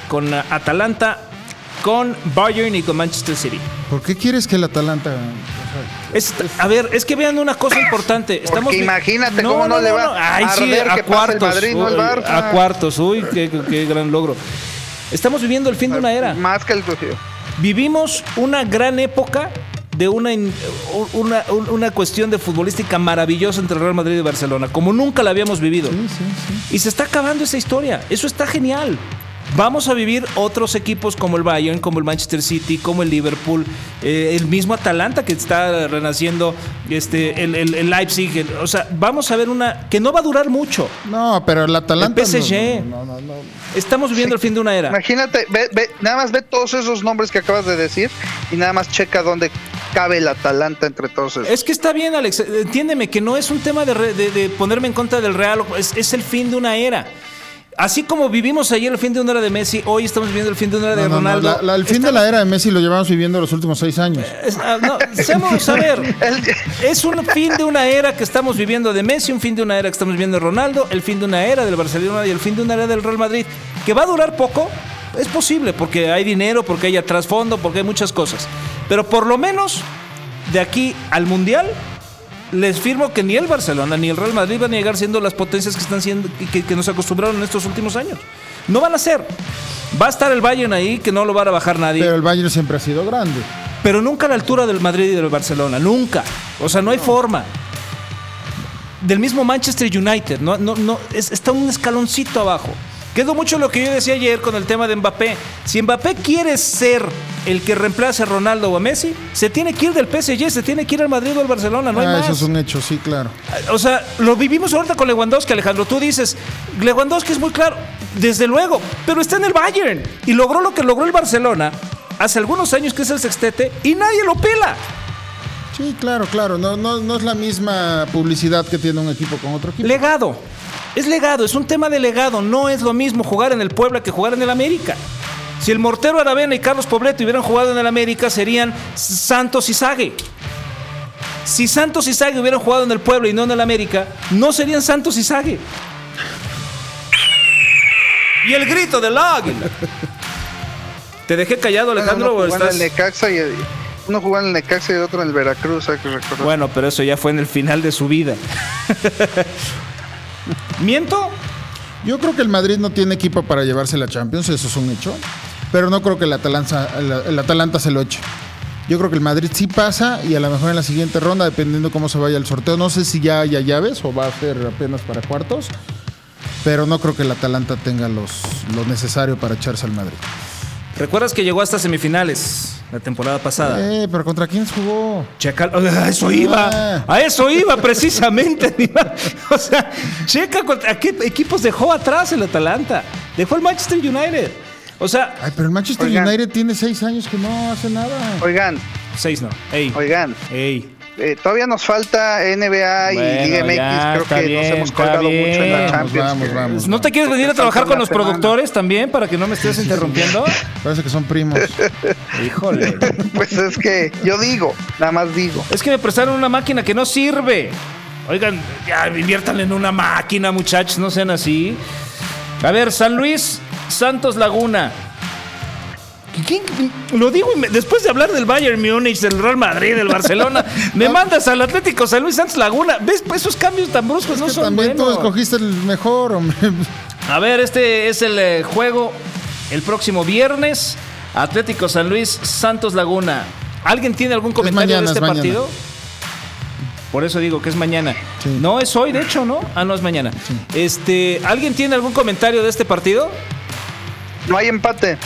Speaker 2: con Atalanta, con Bayern y con Manchester City.
Speaker 3: ¿Por qué quieres que el Atalanta...
Speaker 2: Es- a ver, es que vean una cosa importante. Estamos
Speaker 4: Porque imagínate cómo no le va a
Speaker 2: Ay, sí,
Speaker 4: arder
Speaker 2: a
Speaker 4: que pase el
Speaker 2: cuartos.
Speaker 4: Madrid, no el
Speaker 2: Uy,
Speaker 4: Barça.
Speaker 2: A cuartos, uy, qué, qué gran logro. Estamos viviendo el fin de una era.
Speaker 4: Más que el
Speaker 2: Vivimos una gran época de una, una, una cuestión de futbolística maravillosa entre Real Madrid y Barcelona, como nunca la habíamos vivido. Y se está acabando esa historia. Eso está genial. Vamos a vivir otros equipos como el Bayern, como el Manchester City, como el Liverpool, eh, el mismo Atalanta que está renaciendo, este, el, el- el Leipzig. el- o sea, vamos a ver una que no va a durar mucho.
Speaker 3: No, pero el Atalanta...
Speaker 2: El PSG.
Speaker 3: No, no, no, no.
Speaker 2: Estamos viviendo el fin de una era.
Speaker 4: Imagínate, ve, ve- nada más ve todos esos nombres que acabas de decir y nada más checa dónde cabe el Atalanta entre todos esos.
Speaker 2: Es que está bien, Alex. Entiéndeme que no es un tema de, re- de- de ponerme en contra del Real. Es, es el fin de una era. Así como vivimos ayer el fin de una era de Messi, hoy estamos viviendo el fin de una era de
Speaker 3: No, no, no,
Speaker 2: Ronaldo.
Speaker 3: la- la- el fin de la era de Messi lo llevamos viviendo los últimos seis años.
Speaker 2: Es- ah, no, seamos a ver. Es un fin de una era que estamos viviendo de Messi, un fin de una era que estamos viviendo de Ronaldo, el fin de una era del Barcelona y el fin de una era del Real Madrid. Que va a durar poco, es posible, porque hay dinero, porque hay trasfondo, porque hay muchas cosas. Pero por lo menos, de aquí al Mundial, les firmo que ni el Barcelona ni el Real Madrid van a llegar siendo las potencias que están siendo que, que nos acostumbraron en estos últimos años. No van a ser. Va a estar el Bayern ahí, que no lo va a bajar nadie.
Speaker 3: Pero el Bayern siempre ha sido grande.
Speaker 2: Pero nunca a la altura del Madrid y del Barcelona, nunca. O sea, no hay forma. del mismo Manchester United. No, no, no, es- está un escaloncito abajo. Quedó mucho lo que yo decía ayer con el tema de Mbappé. Si Mbappé quiere ser el que reemplace a Ronaldo o a Messi, se tiene que ir del PSG, se tiene que ir al Madrid o al Barcelona, no hay
Speaker 3: Ah,
Speaker 2: más.
Speaker 3: eso es un hecho, sí, claro.
Speaker 2: O sea, lo vivimos ahorita con Lewandowski, Alejandro. Tú dices, Lewandowski es muy claro, desde luego, pero está en el Bayern y logró lo que logró el Barcelona hace algunos años, que es el sextete, y nadie lo pela.
Speaker 3: Sí, claro, claro. No, no, no es la misma publicidad que tiene un equipo con otro equipo.
Speaker 2: Legado. Es legado, es un tema de legado. No es lo mismo jugar en el Puebla que jugar en el América. Si el Mortero Aravena y Carlos Pobleto hubieran jugado en el América, serían Santos y Sague. Si Santos y Sague hubieran jugado en el Puebla y no en el América, no serían Santos y Sague. Y el grito del águila. ¿Te dejé callado, Alejandro?
Speaker 4: uno jugó en el. Necaxa y uno jugó en el Necaxa y el otro en el Veracruz, hay que recordar.
Speaker 2: Bueno, pero eso ya fue en el final de su vida. ¿Miento?
Speaker 3: Yo creo que el Madrid no tiene equipo para llevarse la Champions, eso es un hecho. Pero no creo que el Atalanta, el, el Atalanta se lo eche. Yo creo que el Madrid sí pasa y a lo mejor en la siguiente ronda, dependiendo cómo se vaya el sorteo, no sé si ya haya llaves o va a ser apenas para cuartos. Pero no creo que el Atalanta tenga los, lo necesario para echarse al Madrid.
Speaker 2: ¿Recuerdas que llegó hasta semifinales la temporada pasada?
Speaker 3: Eh, pero ¿contra quién jugó?
Speaker 2: Checa, a eso iba,
Speaker 3: Ah.
Speaker 2: a eso iba precisamente. o sea, checa contra a qué equipos dejó atrás el Atalanta. Dejó el Manchester United. O sea,
Speaker 3: Ay, pero el Manchester
Speaker 4: Oigan.
Speaker 3: United tiene seis años que no hace nada.
Speaker 4: Oigan,
Speaker 2: seis no. Ey,
Speaker 4: oigan,
Speaker 2: ey.
Speaker 4: Eh, todavía nos falta NBA y Liga MX,
Speaker 2: ya,
Speaker 4: creo que
Speaker 2: bien,
Speaker 4: nos hemos colgado mucho en la. Champions.
Speaker 3: Vamos,
Speaker 4: que-
Speaker 3: vamos.
Speaker 2: ¿No te quieres venir a trabajar con los
Speaker 4: semana.
Speaker 2: productores también para que no me estés interrumpiendo?
Speaker 3: Parece que son primos.
Speaker 2: Híjole.
Speaker 4: Pues es que yo digo, nada más digo.
Speaker 2: Es que me prestaron una máquina que no sirve. Oigan, ya inviertan en una máquina, muchachos, no sean así. A ver, San Luis, Santos Laguna. ¿Quién- Lo digo y me- después de hablar del Bayern Múnich, del Real Madrid, del Barcelona, me mandas al Atlético San Luis Santos Laguna. ¿Ves? Pues esos cambios tan bruscos no
Speaker 3: Que
Speaker 2: son
Speaker 3: también tú escogiste el mejor, hombre.
Speaker 2: A ver, este es el eh, juego el próximo viernes. Atlético San Luis, Santos Laguna. ¿Alguien tiene algún comentario
Speaker 3: mañana,
Speaker 2: de este
Speaker 3: es
Speaker 2: partido? Por eso digo que es mañana.
Speaker 3: Sí.
Speaker 2: No es hoy, de hecho, ¿no? Ah, no es mañana. Este, ¿alguien tiene algún comentario de este partido?
Speaker 4: No hay empate.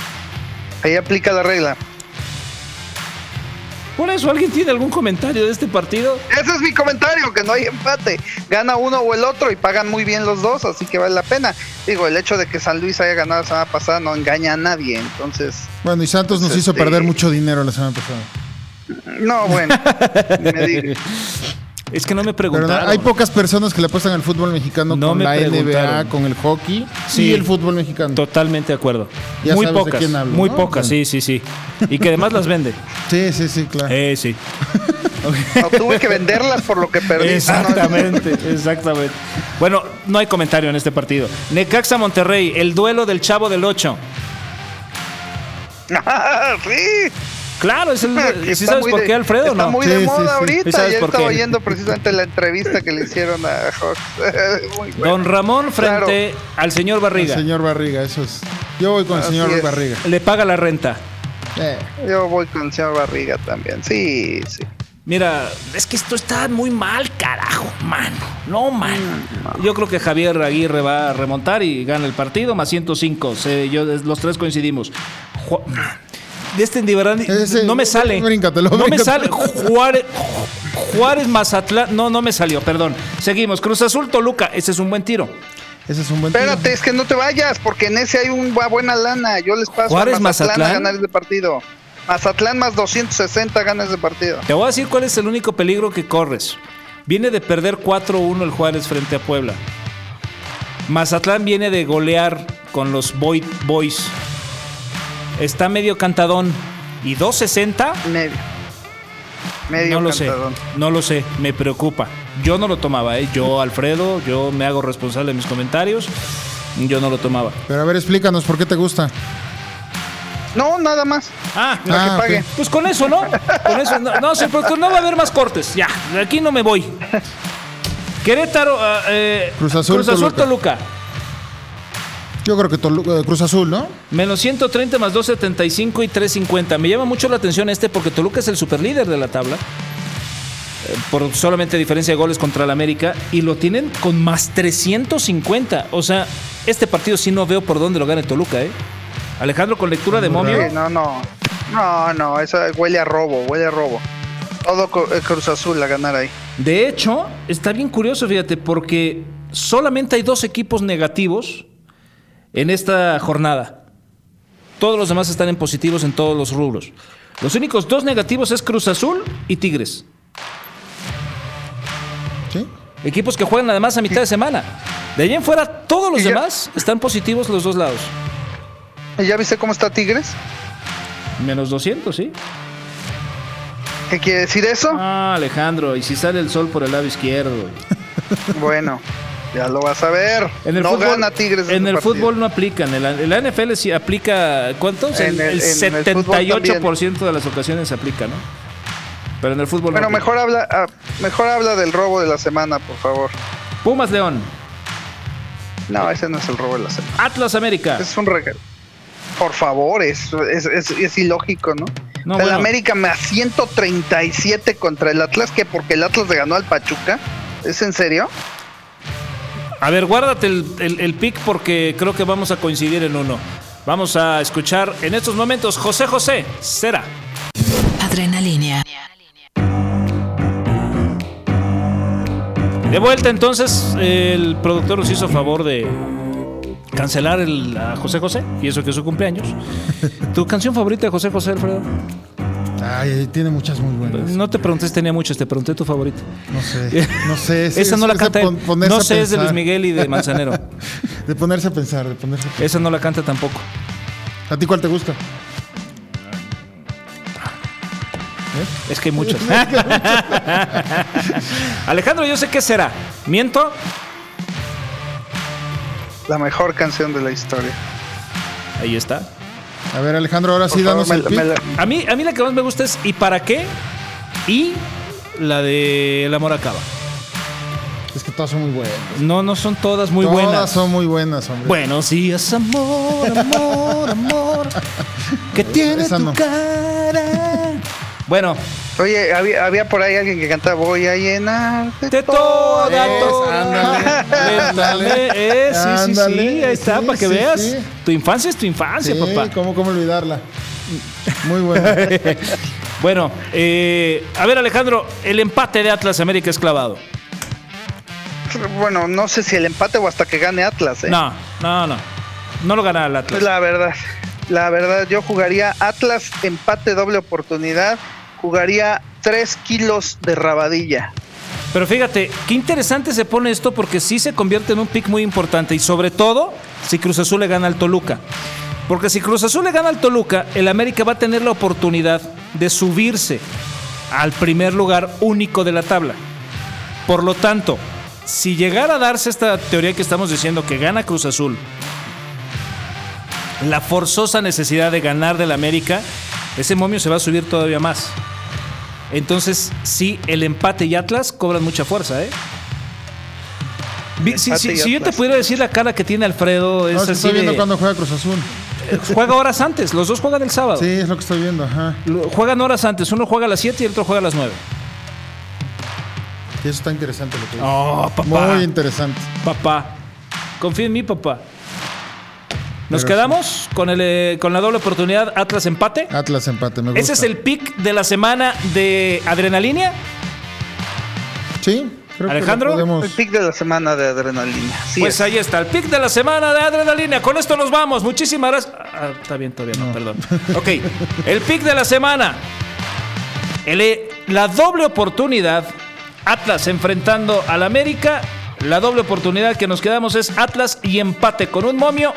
Speaker 4: Ahí aplica la regla.
Speaker 2: Por eso, ¿alguien tiene algún comentario de este partido?
Speaker 4: Ese es mi comentario, que no hay empate. Gana uno o el otro y pagan muy bien los dos, así que vale la pena. Digo, el hecho de que San Luis haya ganado la semana pasada no engaña a nadie, entonces...
Speaker 3: Bueno, y Santos nos
Speaker 4: Pues,
Speaker 3: hizo
Speaker 4: este-
Speaker 3: perder mucho dinero la semana pasada.
Speaker 4: No, bueno. me digas.
Speaker 2: Es que no me
Speaker 3: Pero
Speaker 2: preguntaron.
Speaker 3: no, hay pocas personas que le apuestan al fútbol mexicano
Speaker 2: No
Speaker 3: con
Speaker 2: me
Speaker 3: la. NBA, con el hockey
Speaker 2: Sí.
Speaker 3: y el fútbol mexicano.
Speaker 2: Totalmente de acuerdo.
Speaker 3: Ya
Speaker 2: muy
Speaker 3: sabes de
Speaker 2: pocas.
Speaker 3: quién hablo,
Speaker 2: muy
Speaker 3: ¿no?
Speaker 2: pocas, sí, sí, sí. Y que además las vende.
Speaker 3: Sí, sí, sí, claro.
Speaker 2: Eh, sí.
Speaker 4: No, tuve que venderlas por lo que perdí.
Speaker 2: Exactamente, exactamente. Bueno, no hay comentario en este partido. Necaxa Monterrey, el duelo del Chavo del 8.
Speaker 4: sí.
Speaker 2: Claro, es el. ¿Sí sabes por qué, Alfredo?
Speaker 4: Está
Speaker 2: no?
Speaker 4: muy
Speaker 3: Sí,
Speaker 4: de
Speaker 3: sí,
Speaker 4: moda
Speaker 3: sí.
Speaker 4: ahorita.
Speaker 2: ¿Y sabes por
Speaker 4: estaba
Speaker 2: qué?
Speaker 4: oyendo precisamente la entrevista que le hicieron a Hawks. Muy bueno.
Speaker 2: Don Ramón frente al señor
Speaker 3: El
Speaker 2: Barriga.
Speaker 3: señor Barriga, eso es. Yo voy con el señor
Speaker 4: es.
Speaker 3: Barriga.
Speaker 2: Le paga la renta.
Speaker 3: Eh,
Speaker 4: Yo voy con el señor Barriga también. Sí, sí.
Speaker 2: Mira, es que esto está muy mal, carajo, mano. No, mano. Yo creo que Javier Aguirre va a remontar y gana el partido, más 105. Se- yo, los tres coincidimos. De este de verdad,
Speaker 3: Ese-
Speaker 2: no me sale.
Speaker 3: bríncatelo,
Speaker 2: no me sale. Juárez, Juárez Mazatlán. No, no me salió, perdón. Seguimos. Cruz Azul Toluca. Ese es un buen tiro.
Speaker 3: ese es un buen tiro.
Speaker 4: Espérate, es que no te vayas, porque en ese hay una buena lana. Yo les paso
Speaker 2: ¿Juárez,
Speaker 4: a Mazatlán,
Speaker 2: Mazatlán?
Speaker 4: a ganar ese partido. Mazatlán más 260 gana ese partido.
Speaker 2: Te voy a decir cuál es el único peligro que corres. Viene de perder 4-1 el Juárez frente a Puebla. Mazatlán viene de golear con los Boy- Boys. Está medio cantadón. ¿Y 2.60?
Speaker 4: Medio. Medio
Speaker 2: No lo sé.
Speaker 4: cantadón.
Speaker 2: No lo sé. Me preocupa. Yo no lo tomaba, ¿eh? Yo, Alfredo, yo me hago responsable de mis comentarios. Yo no lo tomaba.
Speaker 3: Pero a ver, explícanos por qué te gusta.
Speaker 4: No, nada más.
Speaker 2: Ah,
Speaker 4: Para
Speaker 3: Ah,
Speaker 4: que pague.
Speaker 2: Pues con eso, ¿no? Con eso. No, no, sí, porque no va a haber más cortes. Ya, de aquí no me voy. Querétaro, ah, eh,
Speaker 3: Cruz Azul,
Speaker 2: Toluca.
Speaker 3: Toluca. Yo creo que Tolu- eh, Cruz Azul, ¿no?
Speaker 2: Menos 130 más 275 y 350. Me llama mucho la atención este porque Toluca es el superlíder de la tabla. por solamente diferencia de goles contra el América y lo tienen con más 350. O sea, este partido sí no veo por dónde lo gane Toluca, ¿eh? Alejandro, con lectura de momio.
Speaker 4: Sí, no, no. No, no, eso huele a robo, huele a robo. Todo eh, Cruz Azul a ganar ahí.
Speaker 2: De hecho, está bien curioso, fíjate, porque solamente hay dos equipos negativos en esta jornada. Todos los demás están en positivos en todos los rubros. Los únicos dos negativos es Cruz Azul y Tigres.
Speaker 3: ¿Sí?
Speaker 2: Equipos que juegan además a mitad de semana. De ahí en fuera, todos los demás están positivos los dos lados.
Speaker 4: ¿Y ¿Ya viste cómo está Tigres?
Speaker 2: Menos 200, ¿sí?
Speaker 4: ¿Qué quiere decir eso?
Speaker 2: Ah, Alejandro, y si sale el sol por el lado izquierdo.
Speaker 4: Bueno, ya lo vas a ver.
Speaker 2: En el
Speaker 4: no
Speaker 2: fútbol,
Speaker 4: gana Tigres.
Speaker 2: En
Speaker 4: ese
Speaker 2: el
Speaker 4: partido.
Speaker 2: fútbol no aplican. En la, en la NFL sí aplica. ¿Cuántos?
Speaker 4: En
Speaker 2: el,
Speaker 4: el-
Speaker 2: el
Speaker 4: en el fútbol
Speaker 2: 78% de las ocasiones aplica, ¿no? Pero en el fútbol
Speaker 4: Bueno,
Speaker 2: no.
Speaker 4: mejor habla, ah, mejor habla del robo de la semana, por favor.
Speaker 2: Pumas León.
Speaker 4: No, ese no es el robo de la semana.
Speaker 2: Atlas América.
Speaker 4: Es un regalo. Por favor, es, es, es- es ilógico, ¿no?
Speaker 2: No,
Speaker 4: el
Speaker 2: bueno.
Speaker 4: América me a 137 contra el Atlas, que porque el Atlas le ganó al Pachuca. ¿Es en serio?
Speaker 2: A ver, guárdate el, el, el pick porque creo que vamos a coincidir en uno. Vamos a escuchar en estos momentos José José, Cera.
Speaker 1: Adrenalínea.
Speaker 2: De vuelta entonces, el productor nos hizo favor de cancelar el, a José José, y eso que es su cumpleaños. ¿Tu canción favorita de José José, Alfredo?
Speaker 3: Ay, tiene muchas muy buenas.
Speaker 2: No te pregunté si tenía muchas, te pregunté tu favorita.
Speaker 3: No sé, no sé. sí,
Speaker 2: Esa no la
Speaker 3: es de
Speaker 2: canta
Speaker 3: pon-
Speaker 2: No sé, es de Luis. Miguel y de Manzanero.
Speaker 3: De ponerse a pensar, de ponerse a pensar.
Speaker 2: Esa no la canta tampoco.
Speaker 3: ¿A ti cuál te gusta?
Speaker 2: Es que hay muchas. Alejandro, yo sé qué será. ¿Miento?
Speaker 4: La mejor canción de la historia.
Speaker 2: Ahí está.
Speaker 3: A ver, Alejandro, ahora sí danos el pick.
Speaker 2: A mí, a mí la que más me gusta es ¿Y para qué? Y la de El amor acaba.
Speaker 3: Es que todas son muy buenas.
Speaker 2: No, no son todas muy
Speaker 3: todas
Speaker 2: buenas.
Speaker 3: son muy buenas, hombre.
Speaker 2: Buenos días, amor, amor, amor. Que tiene
Speaker 3: Esa
Speaker 2: tu
Speaker 3: no.
Speaker 2: cara. Bueno,
Speaker 4: Oye, había, había por ahí alguien que cantaba Voy a llenar
Speaker 2: de toda, toda.
Speaker 3: ándale.
Speaker 2: Eh, sí, sí, sí, ahí está,
Speaker 3: sí,
Speaker 2: para que
Speaker 3: sí,
Speaker 2: veas.
Speaker 3: sí.
Speaker 2: Tu infancia es tu infancia,
Speaker 3: Sí,
Speaker 2: papá.
Speaker 3: ¿cómo, ¿cómo olvidarla? Muy buena.
Speaker 2: Bueno, eh, a ver, Alejandro, el empate de Atlas América es clavado.
Speaker 4: Bueno, no sé si el empate o hasta que gane Atlas, ¿eh?
Speaker 2: No, no, no. No lo gana el Atlas.
Speaker 4: La verdad, la verdad, yo jugaría Atlas empate doble oportunidad, jugaría 3 kilos de rabadilla.
Speaker 2: Pero fíjate, qué interesante se pone esto porque sí se convierte en un pick muy importante y sobre todo si Cruz Azul le gana al Toluca. Porque si Cruz Azul le gana al Toluca, el América va a tener la oportunidad de subirse al primer lugar único de la tabla. Por lo tanto, si llegara a darse esta teoría que estamos diciendo que gana Cruz Azul, la forzosa necesidad de ganar del América, ese momio se va a subir todavía más. Entonces, sí, el empate y Atlas cobran mucha fuerza, ¿eh? Si, yo te pudiera decir la cara que tiene Alfredo, es
Speaker 3: No, es que
Speaker 2: así
Speaker 3: estoy viendo
Speaker 2: de-
Speaker 3: cuando juega Cruz Azul.
Speaker 2: Juega horas antes, los dos juegan el sábado.
Speaker 3: Sí, es lo que estoy viendo, ajá.
Speaker 2: Juegan horas antes, uno juega a las 7 y el otro juega a las 9.
Speaker 3: Sí, eso está interesante lo que dices.
Speaker 2: Oh, papá.
Speaker 3: Muy interesante.
Speaker 2: Papá. Confía en mí, papá. Nos
Speaker 3: Pero
Speaker 2: quedamos con, el, eh, con la doble oportunidad Atlas empate.
Speaker 3: Atlas empate, me gusta.
Speaker 2: Ese es el pick de la semana de Adrenalínea.
Speaker 3: Sí, creo
Speaker 2: Alejandro,
Speaker 3: podemos...
Speaker 4: El pick de la semana de adrenalina. Sí
Speaker 2: pues
Speaker 4: es.
Speaker 2: ahí está, el pick de la semana de Adrenalínea. Con esto nos vamos. Muchísimas gracias. Ah, está bien, todavía no, perdón. Ok, el pick de la semana. El, eh, la doble oportunidad. Atlas enfrentando al América. La doble oportunidad que nos quedamos es Atlas y empate con un momio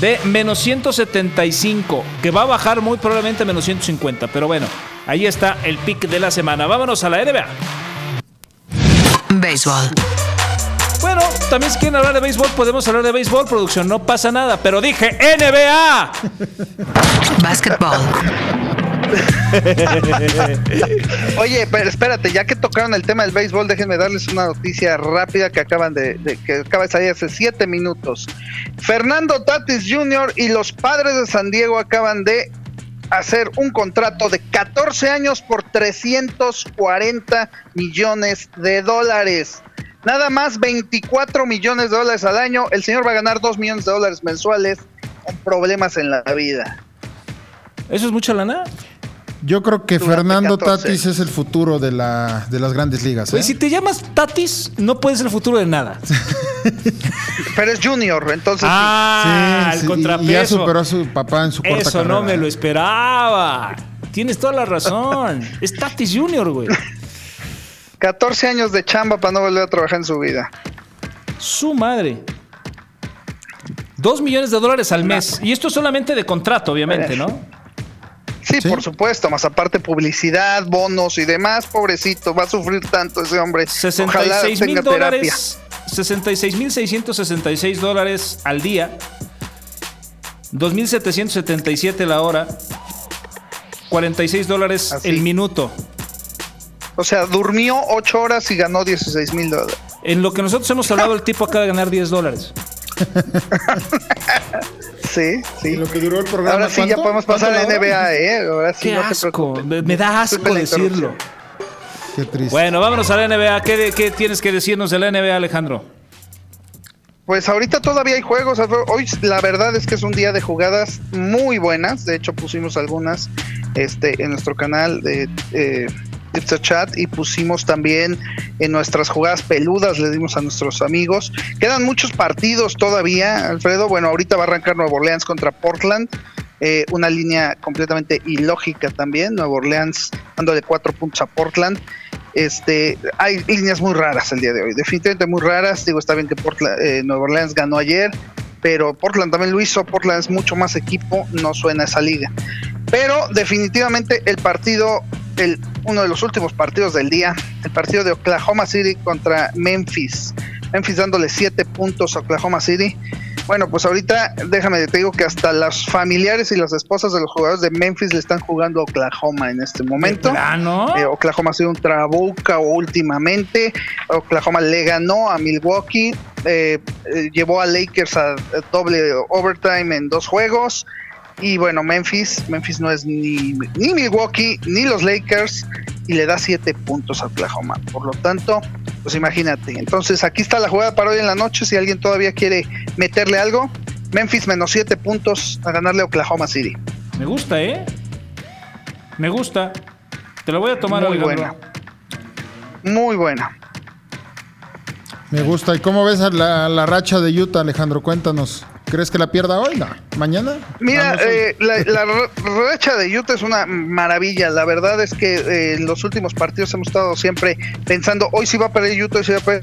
Speaker 2: de menos 175, que va a bajar muy probablemente a menos 150. Pero bueno, ahí está el pick de la semana. Vámonos a la NBA.
Speaker 1: Béisbol.
Speaker 2: Bueno, también si quieren hablar de béisbol, podemos hablar de béisbol, producción, no pasa nada, pero dije NBA.
Speaker 1: Básquetbol.
Speaker 4: Oye, pero espérate, ya que tocaron el tema del béisbol, déjenme darles una noticia rápida que acaban de, que acaba de salir hace siete minutos. Fernando Tatis Jr. y los padres de San Diego acaban de hacer un contrato de 14 años por 340 millones de dólares. Nada más 24 millones de dólares al año. El señor va a ganar 2 millones de dólares mensuales con problemas en la vida.
Speaker 2: ¿Eso es mucha lana?
Speaker 3: Yo creo que
Speaker 4: Durante
Speaker 3: Fernando
Speaker 4: 14.
Speaker 3: Tatis es el futuro de, la, de las grandes ligas.
Speaker 2: Pues
Speaker 3: ¿eh?
Speaker 2: si te llamas Tatis, no puedes ser el futuro de nada.
Speaker 4: Pero es junior, entonces
Speaker 2: Ah,
Speaker 3: Sí,
Speaker 2: el contrapeso.
Speaker 3: y ya superó a su papá en su cuarta
Speaker 2: Eso no me lo esperaba. Tienes toda la razón. Es Tatis Junior, güey.
Speaker 4: 14 años de chamba para no volver a trabajar en su vida.
Speaker 2: Su madre. Dos millones de dólares al mes. Y esto solamente de contrato, obviamente, ¿no?
Speaker 4: Sí,
Speaker 3: Sí.
Speaker 4: por supuesto, más aparte publicidad, bonos y demás, pobrecito, va a sufrir tanto ese hombre. Ojalá
Speaker 2: 66 mil dólares. 66 mil 666 dólares al día. 2.777 la hora. 46 dólares
Speaker 4: Así.
Speaker 2: el minuto.
Speaker 4: O sea, durmió 8 horas y ganó 16 mil dólares.
Speaker 2: En lo que nosotros hemos hablado, el tipo acaba de ganar 10 dólares.
Speaker 4: Sí, sí.
Speaker 3: ¿Y lo que duró el programa?
Speaker 4: Ahora sí ya podemos pasar a
Speaker 3: ¿Cuánto la?
Speaker 4: NBA, ¿eh? Ahora sí,
Speaker 2: Qué
Speaker 4: no
Speaker 2: asco. Me, me da asco decirlo.
Speaker 3: Qué triste.
Speaker 2: Bueno, vámonos a la NBA. ¿Qué, qué tienes que decirnos de la NBA, Alejandro?
Speaker 4: Pues ahorita todavía hay juegos. Hoy la verdad es que es un día de jugadas muy buenas. De hecho, pusimos algunas este, en nuestro canal de eh, Chat y pusimos también en nuestras jugadas peludas, le dimos a nuestros amigos. Quedan muchos partidos todavía, Alfredo. Bueno, ahorita va a arrancar Nueva Orleans contra Portland. Eh, una línea completamente ilógica también. Nueva Orleans dándole cuatro puntos a Portland. Este, hay líneas muy raras el día de hoy, definitivamente muy raras. Digo, está bien que Portland, eh, Orleans ganó ayer, pero Portland también lo hizo. Portland es mucho más equipo, no suena esa liga. Pero definitivamente el partido, el, uno de los últimos partidos del día, el partido de Oklahoma City contra Memphis. Memphis dándole siete puntos a Oklahoma City. Bueno, pues ahorita déjame te digo que hasta los familiares y las esposas de los jugadores de Memphis le están jugando a Oklahoma en este momento.
Speaker 2: ¿Plano?
Speaker 4: Eh, Oklahoma ha sido un trabuca últimamente. Oklahoma le ganó a Milwaukee. eh, eh, llevó a Lakers a, a doble overtime en dos juegos. Y bueno, Memphis, Memphis no es ni, ni Milwaukee ni los Lakers y le da siete puntos a Oklahoma. Por lo tanto, pues imagínate. Entonces aquí está la jugada para hoy en la noche. Si alguien todavía quiere meterle algo, Memphis menos siete puntos a ganarle a Oklahoma City.
Speaker 2: Me gusta, ¿eh? Me gusta. Te lo voy a tomar,
Speaker 4: Muy
Speaker 2: Alejandro.
Speaker 4: buena. Muy buena.
Speaker 3: Me gusta. ¿Y cómo ves a la, la racha de Utah, Alejandro? Cuéntanos. ¿Crees que la pierda hoy? No. ¿Mañana?
Speaker 4: Mira,
Speaker 3: no sé.
Speaker 4: eh, la, la ra- racha de Utah es una maravilla. La verdad es que eh, en los últimos partidos hemos estado siempre pensando, hoy sí va a perder Utah, hoy sí va a perder.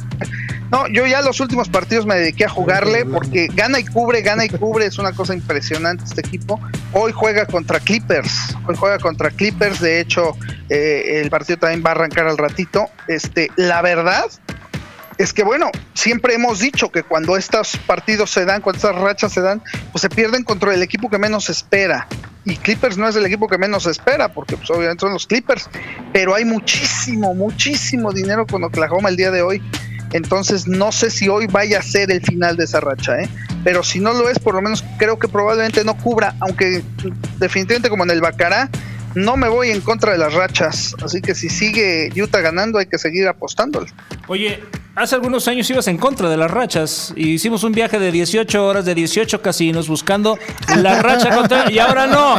Speaker 4: No, yo ya los últimos partidos me dediqué a jugarle porque gana y cubre, gana y cubre, es una cosa impresionante este equipo. Hoy juega contra Clippers, hoy juega contra Clippers, de hecho eh, el partido también va a arrancar al ratito. Este, la verdad es que bueno, siempre hemos dicho que cuando estos partidos se dan, cuando estas rachas se dan, pues se pierden contra el equipo que menos espera. Y Clippers no es el equipo que menos espera, porque pues obviamente son los Clippers, pero hay muchísimo, muchísimo dinero con Oklahoma el día de hoy. Entonces no sé si hoy vaya a ser el final de esa racha, ¿eh? pero si no lo es, por lo menos creo que probablemente no cubra, aunque definitivamente como en el Bacará, no me voy en contra de las rachas. Así que si sigue Utah ganando, hay que seguir apostándole.
Speaker 2: Oye, hace algunos años ibas en contra de las rachas y hicimos un viaje de 18 horas de 18 casinos buscando la racha contra y ahora no.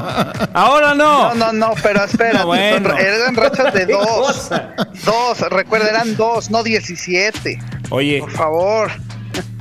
Speaker 2: Ahora no.
Speaker 4: No, no, no, pero espera,
Speaker 2: No, bueno.
Speaker 4: eran rachas de
Speaker 2: ¿Qué
Speaker 4: dos. Dos, recuerda, eran dos, no 17.
Speaker 2: Oye,
Speaker 4: Por favor.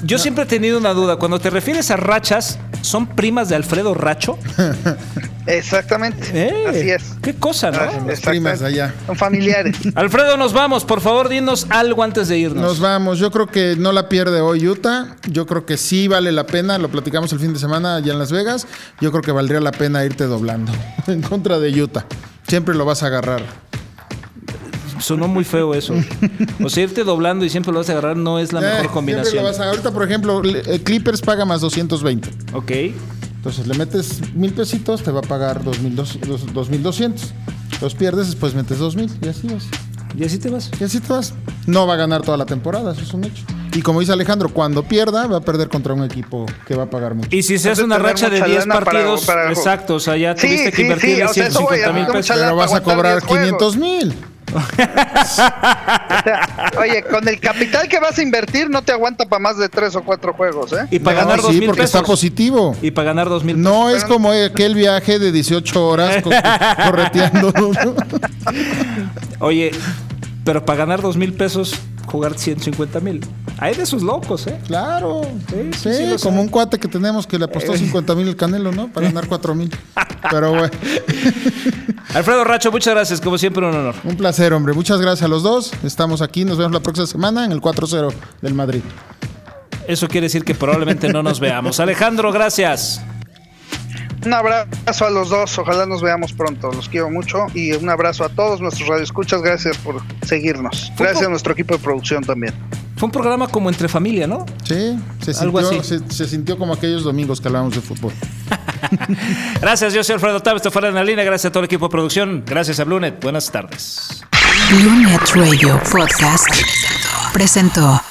Speaker 2: yo siempre he tenido una duda. Cuando te refieres a rachas, ¿son primas de Alfredo Racho?
Speaker 4: Exactamente.
Speaker 2: Eh,
Speaker 4: Así es.
Speaker 2: Qué cosa, ¿no?
Speaker 4: Ah,
Speaker 3: Las primas allá.
Speaker 4: Son familiares.
Speaker 2: Alfredo, nos vamos. Por favor, dinos algo antes de irnos.
Speaker 3: Nos vamos. Yo creo que no la pierde hoy Utah. Yo creo que sí vale la pena. Lo platicamos el fin de semana allá en Las Vegas. Yo creo que valdría la pena irte doblando en contra de Utah. Siempre lo vas a agarrar.
Speaker 2: Sonó muy feo eso. O sea, irte doblando y siempre lo vas a agarrar no es la
Speaker 3: Eh,
Speaker 2: mejor
Speaker 3: siempre
Speaker 2: combinación.
Speaker 3: lo vas a- ahorita, por ejemplo, eh, Clippers paga más 220.
Speaker 2: Ok.
Speaker 3: Entonces le metes mil pesitos, te va a pagar 2200. 2200. Los pierdes, después metes 2000 y así vas.
Speaker 2: Y así te vas.
Speaker 3: Y así te vas. No va a ganar toda la temporada, eso es un hecho. Y como dice Alejandro, cuando pierda, va a perder contra un equipo que va a pagar mucho.
Speaker 2: Y si se hace una racha de
Speaker 4: mucha
Speaker 2: 10
Speaker 4: lana para-
Speaker 2: partidos,
Speaker 4: para-
Speaker 2: exacto, o sea, ya
Speaker 4: Sí,
Speaker 2: tuviste que
Speaker 4: sí,
Speaker 2: invertirle
Speaker 4: sí, o sea, eso voy,
Speaker 2: 150 mil pesos.
Speaker 3: Pero vas a cobrar
Speaker 4: 10 juegos.
Speaker 3: 500 mil.
Speaker 4: Oye, con el capital que vas a invertir no te aguanta para más de tres o cuatro juegos, ¿eh?
Speaker 2: Y para
Speaker 3: No,
Speaker 2: ganar dos
Speaker 3: sí,
Speaker 2: mil
Speaker 3: porque
Speaker 2: pesos.
Speaker 3: está positivo.
Speaker 2: Y para ganar dos mil
Speaker 3: No es como aquel viaje de 18 horas co- correteando.
Speaker 2: Oye, pero para ganar dos mil pesos, jugar 150 mil. Hay de esos locos, ¿eh?
Speaker 3: Claro.
Speaker 2: Sí,
Speaker 3: Sí,
Speaker 2: sí, sí, lo
Speaker 3: como un cuate que tenemos que le apostó
Speaker 2: Eh.
Speaker 3: 50 mil el Canelo, ¿no? Para ganar 4 mil. Pero bueno,
Speaker 2: Alfredo Racho, muchas gracias. Como siempre, un honor.
Speaker 3: un placer, hombre. Muchas gracias a los dos. Estamos aquí. Nos vemos la próxima semana en el 4-0 del Madrid.
Speaker 2: Eso quiere decir que probablemente no nos veamos. Alejandro, gracias.
Speaker 4: Un abrazo a los dos, ojalá nos veamos pronto, los quiero mucho y un abrazo a todos nuestros radioescuchas, gracias por seguirnos. Gracias a nuestro equipo de producción también.
Speaker 2: Fue un programa como entre familia, ¿no?
Speaker 3: Sí, se
Speaker 2: Algo
Speaker 3: sintió,
Speaker 2: así.
Speaker 3: se, se sintió como aquellos domingos que hablábamos de fútbol.
Speaker 2: Gracias, yo soy Alfredo Taves, esto fue en la línea. Gracias a todo el equipo de producción. Gracias a Blunet. Buenas tardes.
Speaker 1: Bluenet Radio Podcast presentó